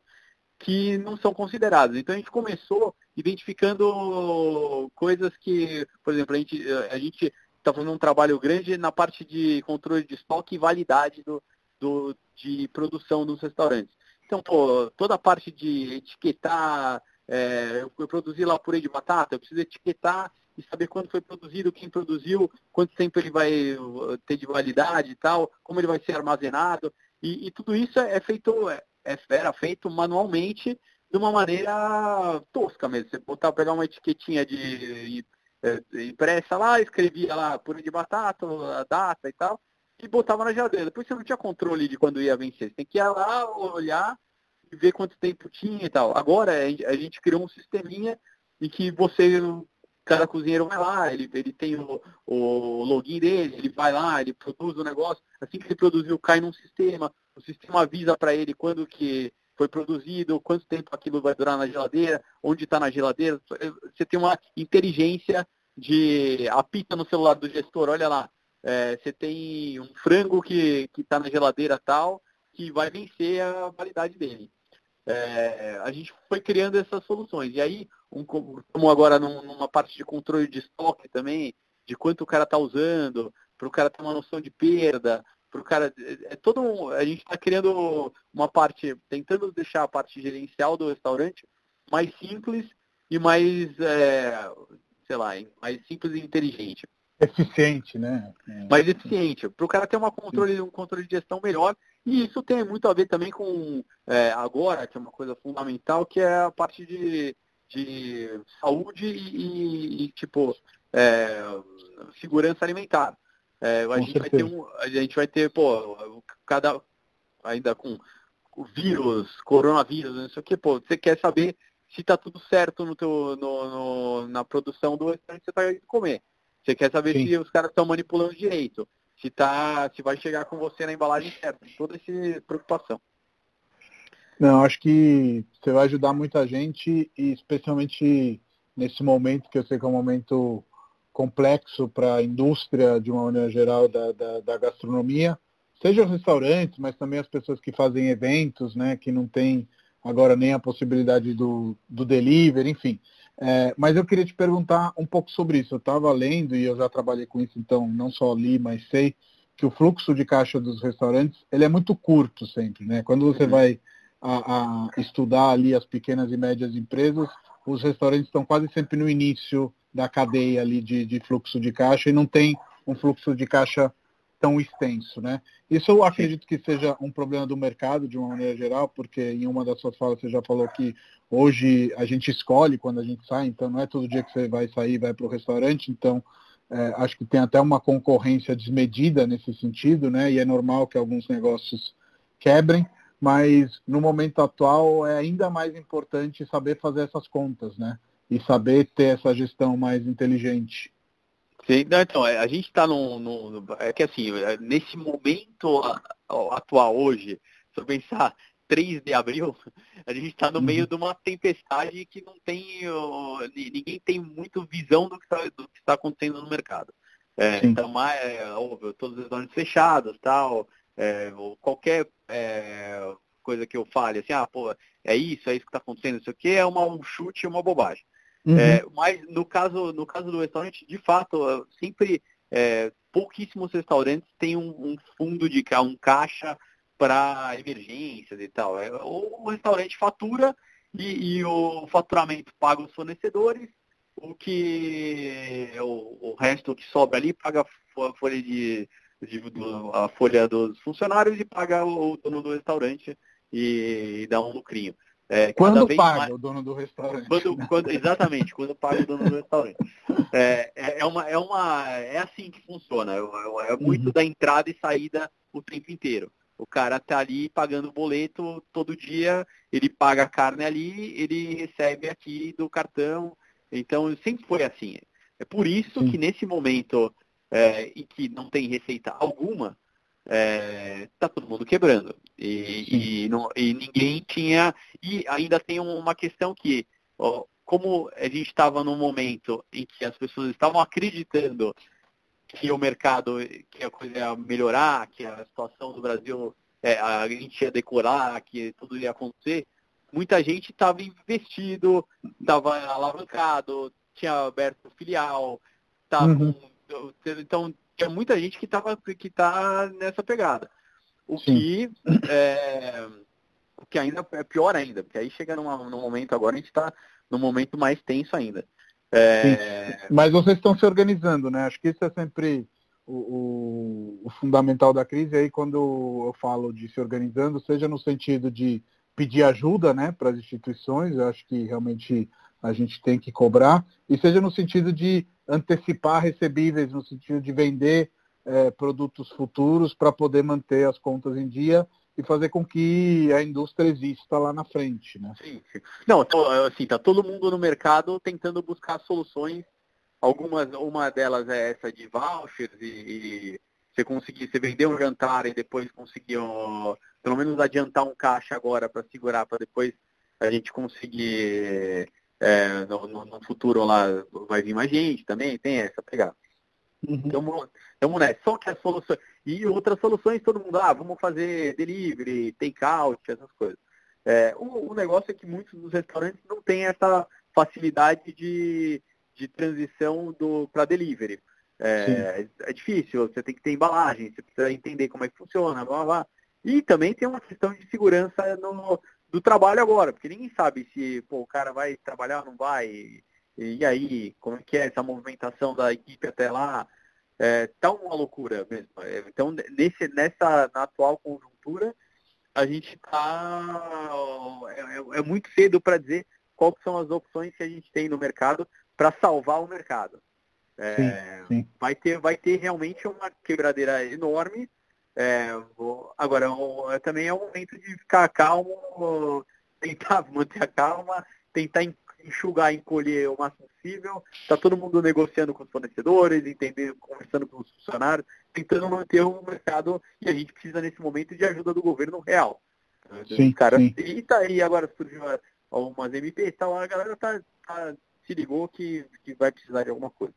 que não são consideradas. Então a gente começou identificando coisas que, por exemplo, a gente, a gente está fazendo um trabalho grande na parte de controle de estoque e validade do, do, de produção dos restaurantes. Então, pô, toda a parte de etiquetar, é, eu produzi lá purê de batata, eu preciso etiquetar e saber quando foi produzido, quem produziu, quanto tempo ele vai uh, ter de validade e tal, como ele vai ser armazenado. E, e tudo isso é feito, é, era feito manualmente de uma maneira tosca mesmo. Você botar, pegar uma etiquetinha de é, impressa lá, escrevia lá purê de batata, a data e tal, e botava na geladeira. Depois você não tinha controle de quando ia vencer. Você tem que ir lá, olhar e ver quanto tempo tinha e tal. Agora a gente criou um sisteminha em que você cada cozinheiro vai lá, ele, ele tem o, o login dele, ele vai lá, ele produz o negócio, assim que ele produziu, cai num sistema, o sistema avisa para ele quando que foi produzido, quanto tempo aquilo vai durar na geladeira, onde está na geladeira. Você tem uma inteligência de apita no celular do gestor, olha lá, é, você tem um frango que está na geladeira tal, que vai vencer a validade dele. É, a gente foi criando essas soluções. E aí, um, como agora numa parte de controle de estoque também, de quanto o cara está usando, para o cara ter uma noção de perda, para o cara. É, é todo um, a gente está criando uma parte, tentando deixar a parte gerencial do restaurante mais simples e mais, é, sei lá, mais simples e inteligente. Eficiente, né? É. Mais eficiente. Para o cara ter uma controle, um controle de gestão melhor. E isso tem muito a ver também com é, agora, que é uma coisa fundamental, que é a parte de, de saúde e, e tipo, é, segurança alimentar. É, a, gente vai ter um, a gente vai ter, pô, cada. Ainda com o vírus, coronavírus, não sei o que, pô, você quer saber se está tudo certo no teu, no, no, na produção do restaurante que você está indo comer. Você quer saber Sim. se os caras estão manipulando direito, se tá, se vai chegar com você na embalagem certa, toda essa preocupação. Não, acho que você vai ajudar muita gente e especialmente nesse momento que eu sei que é um momento complexo para a indústria de uma maneira geral da, da, da, gastronomia, seja os restaurantes, mas também as pessoas que fazem eventos, né, que não tem agora nem a possibilidade do, do delivery, enfim. É, mas eu queria te perguntar um pouco sobre isso. Eu estava lendo e eu já trabalhei com isso, então não só li, mas sei que o fluxo de caixa dos restaurantes ele é muito curto sempre, né? Quando você uhum. vai a, a estudar ali as pequenas e médias empresas, os restaurantes estão quase sempre no início da cadeia ali de, de fluxo de caixa e não tem um fluxo de caixa tão extenso, né? Isso eu acredito que seja um problema do mercado de uma maneira geral, porque em uma das suas falas você já falou que hoje a gente escolhe quando a gente sai, então não é todo dia que você vai sair vai para o restaurante, então é, acho que tem até uma concorrência desmedida nesse sentido, né? E é normal que alguns negócios quebrem, mas no momento atual é ainda mais importante saber fazer essas contas, né? E saber ter essa gestão mais inteligente. Sim, não, então, é, a gente está no, É que assim, é, nesse momento atual hoje, se eu pensar 3 de abril, [LAUGHS] a gente está no uhum. meio de uma tempestade que não tem. ninguém tem muito visão do que está tá acontecendo no mercado. É, então, mais, é, óbvio, todos os restaurantes fechados, tal, é, qualquer é, coisa que eu fale, assim, ah, pô, é isso, é isso que está acontecendo, isso aqui é uma, um chute, uma bobagem. Uhum. É, mas no caso, no caso do restaurante, de fato, sempre é, pouquíssimos restaurantes têm um, um, fundo de um caixa para emergências e tal. É, o, restaurante fatura e, e, o faturamento paga os fornecedores, o que o, o resto que sobra ali paga a folha de, de do, a folha dos funcionários e paga o, o dono do restaurante e, e dá um lucrinho. É, quando paga mais... o dono do restaurante. Quando, quando, exatamente, quando paga o dono do restaurante. É, é, é, uma, é, uma, é assim que funciona. É, é, é muito uhum. da entrada e saída o tempo inteiro. O cara tá ali pagando o boleto todo dia, ele paga a carne ali, ele recebe aqui do cartão. Então sempre foi assim. É por isso Sim. que nesse momento é, em que não tem receita alguma, é, tá todo mundo quebrando. E, e, não, e, ninguém tinha. E ainda tem uma questão que, ó, como a gente estava num momento em que as pessoas estavam acreditando que o mercado, que a coisa ia melhorar, que a situação do Brasil, é, a gente ia decorar, que tudo ia acontecer, muita gente estava investido, estava alavancado, tinha aberto filial, estava uhum. então tinha muita gente que estava que tá nessa pegada. O Sim. que é, o que ainda é pior ainda, porque aí chega numa, num momento agora a gente está num momento mais tenso ainda. É... Mas vocês estão se organizando, né? Acho que isso é sempre o, o, o, fundamental da crise. Aí quando eu falo de se organizando, seja no sentido de pedir ajuda, né, para as instituições, eu acho que realmente a gente tem que cobrar, e seja no sentido de antecipar recebíveis, no sentido de vender é, produtos futuros para poder manter as contas em dia e fazer com que a indústria exista lá na frente, né? Sim, sim. Não, assim, tá todo mundo no mercado tentando buscar soluções. Algumas, uma delas é essa de vouchers e, e você conseguir, você vender um jantar e depois conseguir, pelo menos adiantar um caixa agora para segurar, para depois a gente conseguir é, no, no, no, futuro lá vai vir mais gente também, tem essa pegada. Uhum. Então, então, né, só que as soluções. E outras soluções, todo mundo, ah, vamos fazer delivery, take-out, essas coisas. É, o, o, negócio é que muitos dos restaurantes não têm essa facilidade de, de transição para delivery. É, é, difícil, você tem que ter embalagem, você precisa entender como é que funciona, blá, blá, blá. E também tem uma questão de segurança no, do trabalho agora, porque ninguém sabe se pô, o cara vai trabalhar ou não vai. E, e aí, como é que é essa movimentação da equipe até lá? É, tá uma loucura mesmo. É, então, nesse, nessa na atual conjuntura, a gente tá é, é, é muito cedo para dizer quais são as opções que a gente tem no mercado para salvar o mercado. É, sim, sim. Vai ter vai ter realmente uma quebradeira enorme é, vou, agora, também é o momento de ficar calmo, tentar [LAUGHS] manter a calma, tentar enxugar, encolher o máximo possível. Está todo mundo negociando com os fornecedores, entender, conversando com os funcionários, tentando manter o mercado e a gente precisa nesse momento de ajuda do governo real. Sim, cara, sim. E tá aí agora surgiu algumas MP e tal, a galera tá, tá, se ligou que, que vai precisar de alguma coisa.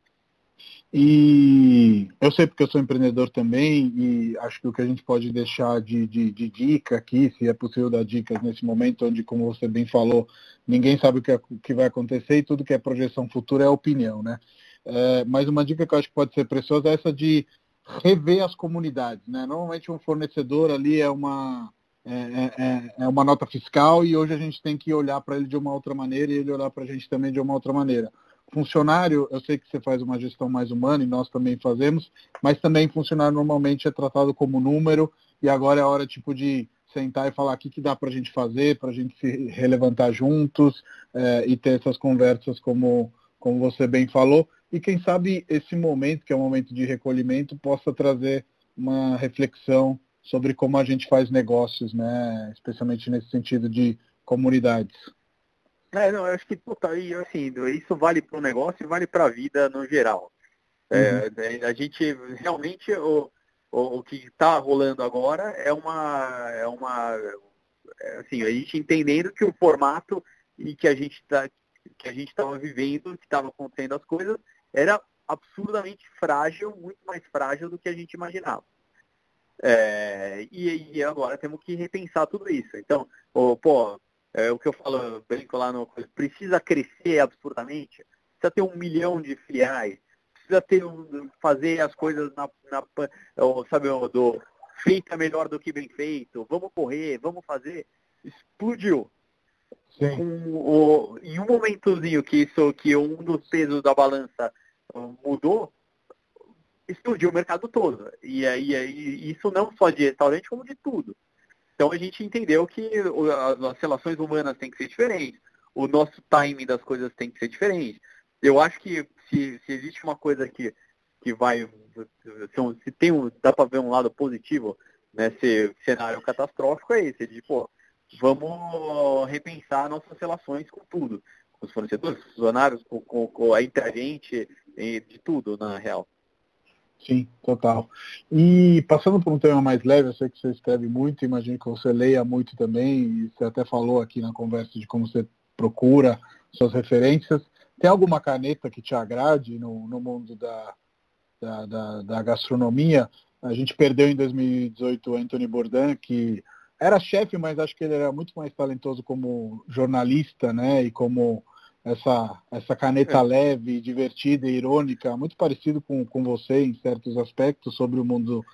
E eu sei porque eu sou empreendedor também e acho que o que a gente pode deixar de, de, de, dica aqui, se é possível dar dicas nesse momento onde, como você bem falou, ninguém sabe o que, é, o que vai acontecer e tudo que é projeção futura é opinião, né? É, mas uma dica que eu acho que pode ser preciosa é essa de rever as comunidades, né? Normalmente um fornecedor ali é uma é, é, é, é uma nota fiscal e hoje a gente tem que olhar para ele de uma outra maneira e ele olhar para a gente também de uma outra maneira funcionário, eu sei que você faz uma gestão mais humana e nós também fazemos, mas também funcionário normalmente é tratado como número e agora é hora tipo de sentar e falar o que, que dá para a gente fazer, para a gente se relevantar juntos é, e ter essas conversas como, como você bem falou. E quem sabe esse momento, que é um momento de recolhimento, possa trazer uma reflexão sobre como a gente faz negócios, né? especialmente nesse sentido de comunidades. É, não, eu acho que, puta, e, assim, isso vale para o negócio e vale para a vida no geral. É, uhum. a gente realmente o, o, o que está rolando agora é uma é uma é, assim a gente entendendo que o formato e que a gente tá, que a gente estava vivendo que estava acontecendo as coisas era absurdamente frágil muito mais frágil do que a gente imaginava é, e, e, agora temos que repensar tudo isso então o, pô é, o que eu falo, brinco lá no precisa crescer absurdamente, precisa ter um milhão de filiais, precisa ter um, fazer as coisas na, na sabe, do feita melhor do que bem feito, vamos correr, vamos fazer, explodiu. O, em um momentozinho que isso, que um dos pesos da balança mudou, explodiu o mercado todo. E aí isso não só de restaurante, como de tudo. Então a gente entendeu que as relações humanas têm que ser diferentes, o nosso timing das coisas tem que ser diferente. Eu acho que se, se existe uma coisa que, que vai. Se tem um, dá para ver um lado positivo nesse cenário catastrófico, é esse, de pô, vamos repensar nossas relações com tudo. Com os fornecedores, com os funcionários, com, com, com a entre a gente, de tudo, na real. Sim, total. E passando por um tema mais leve, eu sei que você escreve muito, imagino que você leia muito também, e você até falou aqui na conversa de como você procura suas referências. Tem alguma caneta que te agrade no, no mundo da, da, da, da gastronomia? A gente perdeu em 2018 o Anthony Bourdain, que era chefe, mas acho que ele era muito mais talentoso como jornalista, né? E como essa, essa caneta é. leve, divertida e irônica, muito parecido com, com você em certos aspectos sobre o mundo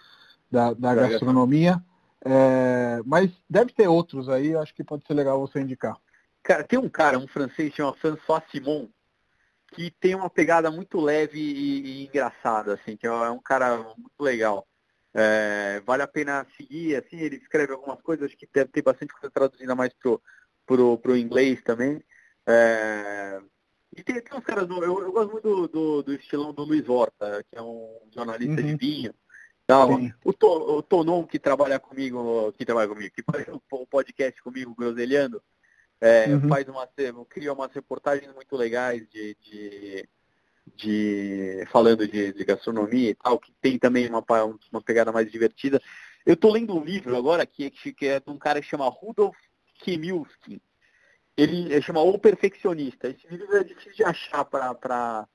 da, da gastronomia. É, mas deve ter outros aí, acho que pode ser legal você indicar. Cara, tem um cara, um francês chamado François Simon, que tem uma pegada muito leve e, e engraçada, assim, que é um cara muito legal. É, vale a pena seguir, assim, ele escreve algumas coisas, acho que deve ter bastante coisa traduzida mais pro, pro, pro inglês também. É... E tem, tem uns caras, eu, eu gosto muito do, do, do, estilão do Luiz Horta, que é um jornalista uhum. de vinho. O, to, o Tonon, que trabalha comigo, que trabalha comigo, que faz o podcast comigo, Groselhando, é, uhum. faz uma, cria umas reportagens muito legais de, de, de falando de, de, gastronomia e tal, que tem também uma, uma pegada mais divertida. Eu estou lendo um livro agora que, que é de um cara que chama Rudolf Kimilski ele, ele chama O Perfeccionista. Esse livro é difícil de achar para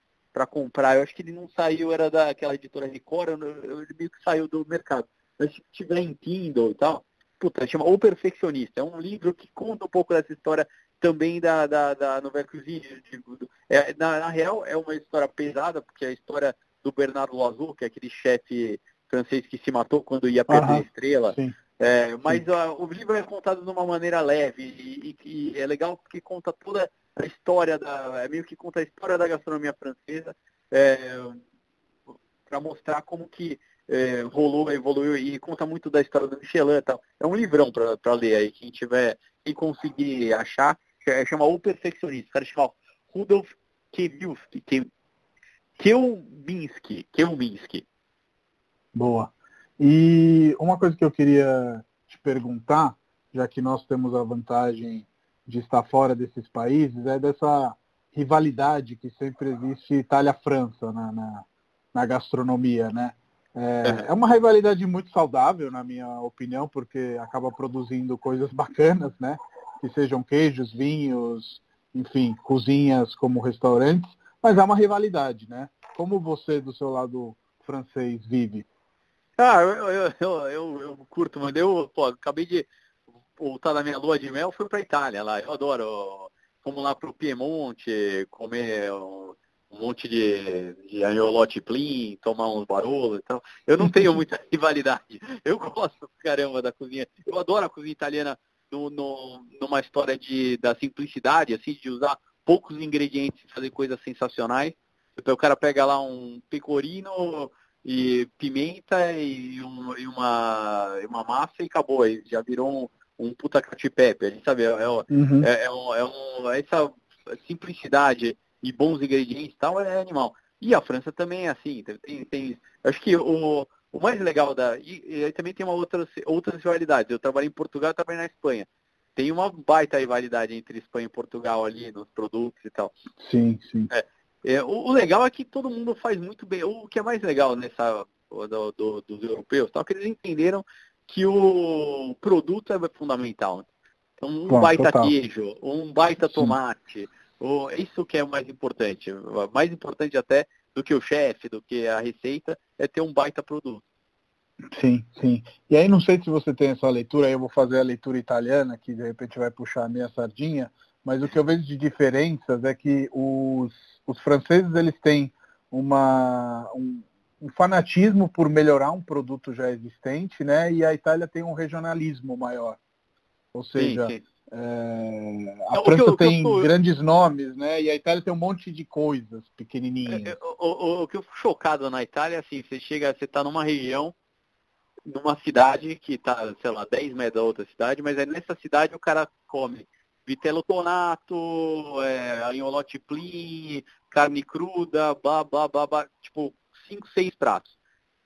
comprar. Eu acho que ele não saiu, era daquela editora Record, ele meio que saiu do mercado. Mas se tiver em Kindle e tal, puta, chama O Perfeccionista. É um livro que conta um pouco dessa história também da, da, da Nouvelle Cuisine. É, na, na, real, é uma história pesada, porque é a história do Bernardo Loiseau, que é aquele chefe francês que se matou quando ia perder a estrela. Sim. É, mas uh, o livro é contado de uma maneira leve e, e, e, é legal porque conta toda a história da. É meio que conta a história da gastronomia francesa é, para mostrar como que é, rolou, evoluiu e conta muito da história do Michelin e tal. É um livrão para ler aí, quem tiver, quem conseguir achar, é, chama O Perfeccionista. O cara chama Rudolf Kielski. Kielminski. Kielminski. Boa. E uma coisa que eu queria te perguntar, já que nós temos a vantagem de estar fora desses países, é dessa rivalidade que sempre existe Itália-França na, na, na, gastronomia, né? É, é, uma rivalidade muito saudável, na minha opinião, porque acaba produzindo coisas bacanas, né? Que sejam queijos, vinhos, enfim, cozinhas como restaurantes, mas é uma rivalidade, né? Como você, do seu lado francês, vive? Ah, eu, eu, eu, eu, curto, mas eu pô, acabei de voltar da minha lua de mel, fui pra Itália lá. Eu adoro. Fomos lá pro Piemonte, comer um, monte de, de angiolote plim, tomar uns barolos e tal. Eu não tenho muita [LAUGHS] rivalidade. Eu gosto, caramba, da cozinha. Eu adoro a cozinha italiana no, no, numa história de, da simplicidade, assim, de usar poucos ingredientes e fazer coisas sensacionais. Então o cara pega lá um pecorino, e pimenta e, um, e uma, uma massa e acabou. Aí já virou um, um puta cachipepe. A gente sabe, é, é, uhum. é, é, um, é um, essa simplicidade e bons ingredientes e tal é animal. E a França também é assim. Tem, tem, acho que o, o mais legal da. E, e também tem uma outra, outras rivalidades. Eu trabalhei em Portugal e trabalhei na Espanha. Tem uma baita rivalidade entre Espanha e Portugal ali nos produtos e tal. Sim, sim. É, é, o, o, legal é que todo mundo faz muito bem. O que é mais legal nessa do, do, dos europeus, tal, que eles entenderam que o produto é fundamental. Então, um Bom, baita total. queijo, um baita Sim. tomate, o, isso que é o mais importante. Mais importante até do que o chefe, do que a receita, é ter um baita produto. Sim, sim. E aí não sei se você tem essa leitura, aí eu vou fazer a leitura italiana, que de repente vai puxar a minha sardinha, mas o que eu vejo de diferenças é que os, os franceses eles têm uma, um, um fanatismo por melhorar um produto já existente, né? E a Itália tem um regionalismo maior. Ou seja, sim, sim. É, a Não, França eu, tem eu, grandes nomes, né? E a Itália tem um monte de coisas pequenininhas. É, é, o, o, o, que eu fico chocado na Itália é assim, você chega, você tá numa região, numa cidade que tá, sei lá, 10 metros da outra cidade, mas é nessa cidade o cara come vitello tonato, é, alinholote plim, carne cruda, blá, blá, blá, blá, tipo, cinco, seis pratos.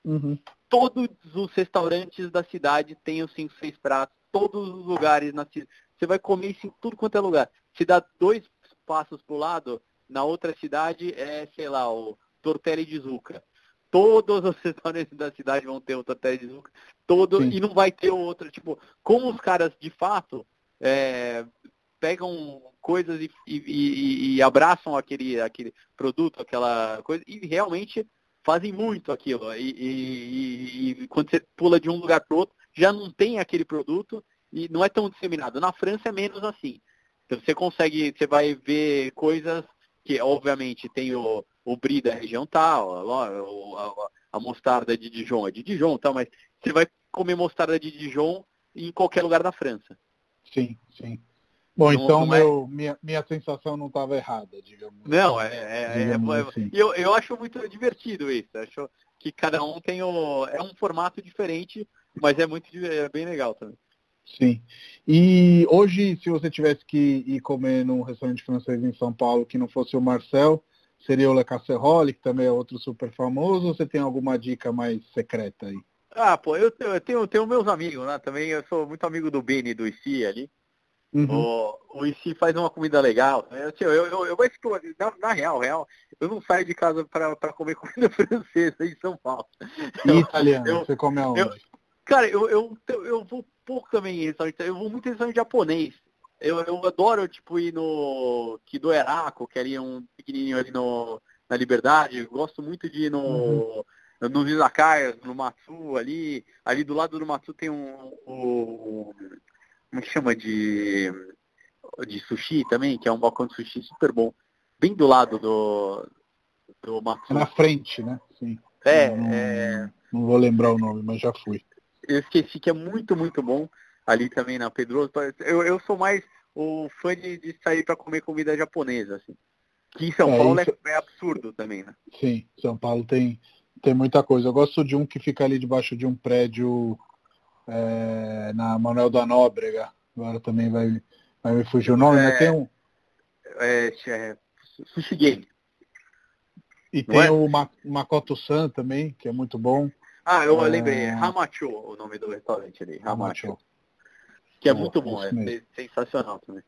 Uhum. Todos os restaurantes da cidade têm os cinco, seis pratos, todos os lugares na cidade. Você vai comer isso em tudo quanto é lugar. Se dá dois passos pro lado, na outra cidade é, sei lá, o tortelli de zuca. Todos os [LAUGHS] restaurantes da cidade vão ter o tortelli de zuca. Todo, e não vai ter outro. Tipo, como os caras de fato é, pegam coisas e, e, e, e, abraçam aquele, aquele produto, aquela coisa, e realmente fazem muito aquilo. E, quando você pula de um lugar para outro, já não tem aquele produto e não é tão disseminado. Na França é menos assim. Então você consegue, você vai ver coisas que obviamente tem o, o brie da região tal, a, a, a, mostarda de Dijon é de Dijon tal, mas você vai comer mostarda de Dijon em qualquer lugar da França. Sim, sim. Bom, não, então não é... meu, minha, minha sensação não estava errada, digamos. Não, é, é, é assim. eu, eu acho muito divertido isso. Acho que cada um tem o. É um formato diferente, mas é muito é bem legal também. Sim. E hoje, se você tivesse que ir comer num restaurante francês em São Paulo que não fosse o Marcel, seria o Le Casserole, que também é outro super famoso, ou você tem alguma dica mais secreta aí? Ah, pô, eu, eu tenho, tenho meus amigos, né? Também eu sou muito amigo do Beni, do Ici ali. Uhum. O, o IC faz uma comida legal. Eu, eu, eu, eu gosto, na, na, real, real, eu não saio de casa para comer [LAUGHS] comida francesa em São Paulo. E italiano, eu, você come aonde? Eu, cara, eu, eu, eu vou pouco também em restaurante, eu vou muito em restaurante japonês. Eu, eu adoro, tipo, ir no Kidoeraco, que ali é um pequenininho ali no, na Liberdade. Eu gosto muito de ir no, uhum. no Izakaya, no Matsu ali. Ali do lado do Matsu tem um, um como é chama de, de sushi também, que é um balcão de sushi super bom. Bem do lado do, do Matsu. Na frente, né? Sim. É, não, é... não vou lembrar o nome, mas já fui. Eu esqueci que é muito, muito bom. Ali também na Pedroso. Eu, eu sou mais o fã de, de sair para comer comida japonesa, assim. Que em São é, Paulo isso... é, é, absurdo também, né? Sim, São Paulo tem, tem muita coisa. Eu gosto de um que fica ali debaixo de um prédio é, na Manuel da Nóbrega, agora também vai, vai me fugir o nome, é, mas tem um. É, é, Sushi Game. E Não tem é? o Makoto San também, que é muito bom. Ah, eu é... lembrei, é Hamacho o nome do restaurante ali, Hamacho. Que é, é muito bom, é sensacional também.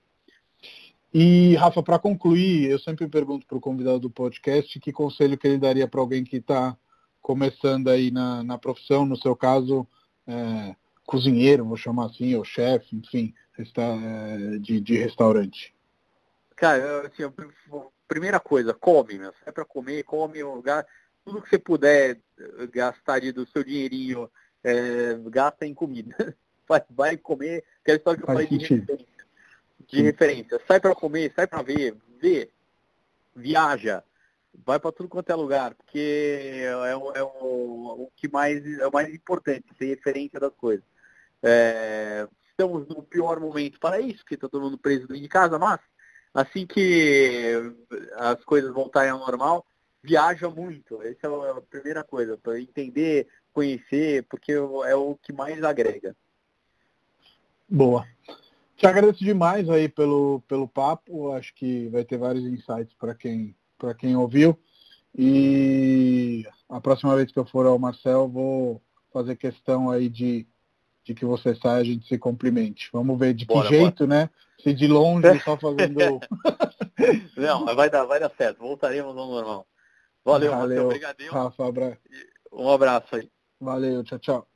E, Rafa, para concluir, eu sempre pergunto para o convidado do podcast que conselho que ele daria para alguém que está começando aí na, na profissão, no seu caso, é, cozinheiro, vou chamar assim, ou chefe, enfim, é, de, de restaurante? Cara, assim, primeira coisa, come, meu. É para comer, come, tudo que você puder eh, gastar do seu dinheirinho, é, gasta em comida. [LAUGHS] Vai, vai comer, que é a história que eu falei de referência. De referência. Sai para comer, sai para ver, vê, viaja, vai para tudo quanto é lugar, porque é, o, é o, o que mais é o mais importante, ser referência das coisas. É, estamos no pior momento para isso, que está todo mundo preso dentro de casa, mas assim que as coisas voltarem ao normal, viaja muito. Essa é a primeira coisa, para entender, conhecer, porque é o que mais agrega. Boa. Te agradeço demais aí pelo, pelo papo. Acho que vai ter vários insights para quem, quem ouviu. E a próxima vez que eu for ao Marcel, vou fazer questão aí de de que você sai, a gente se cumprimente. Vamos ver de bora, que jeito, bora. né? Se de longe, só fazendo. [LAUGHS] Não, mas vai dar, vai dar certo. Voltaremos ao normal. Valeu, Valeu Rafa, Abra... Um abraço aí. Valeu, tchau, tchau.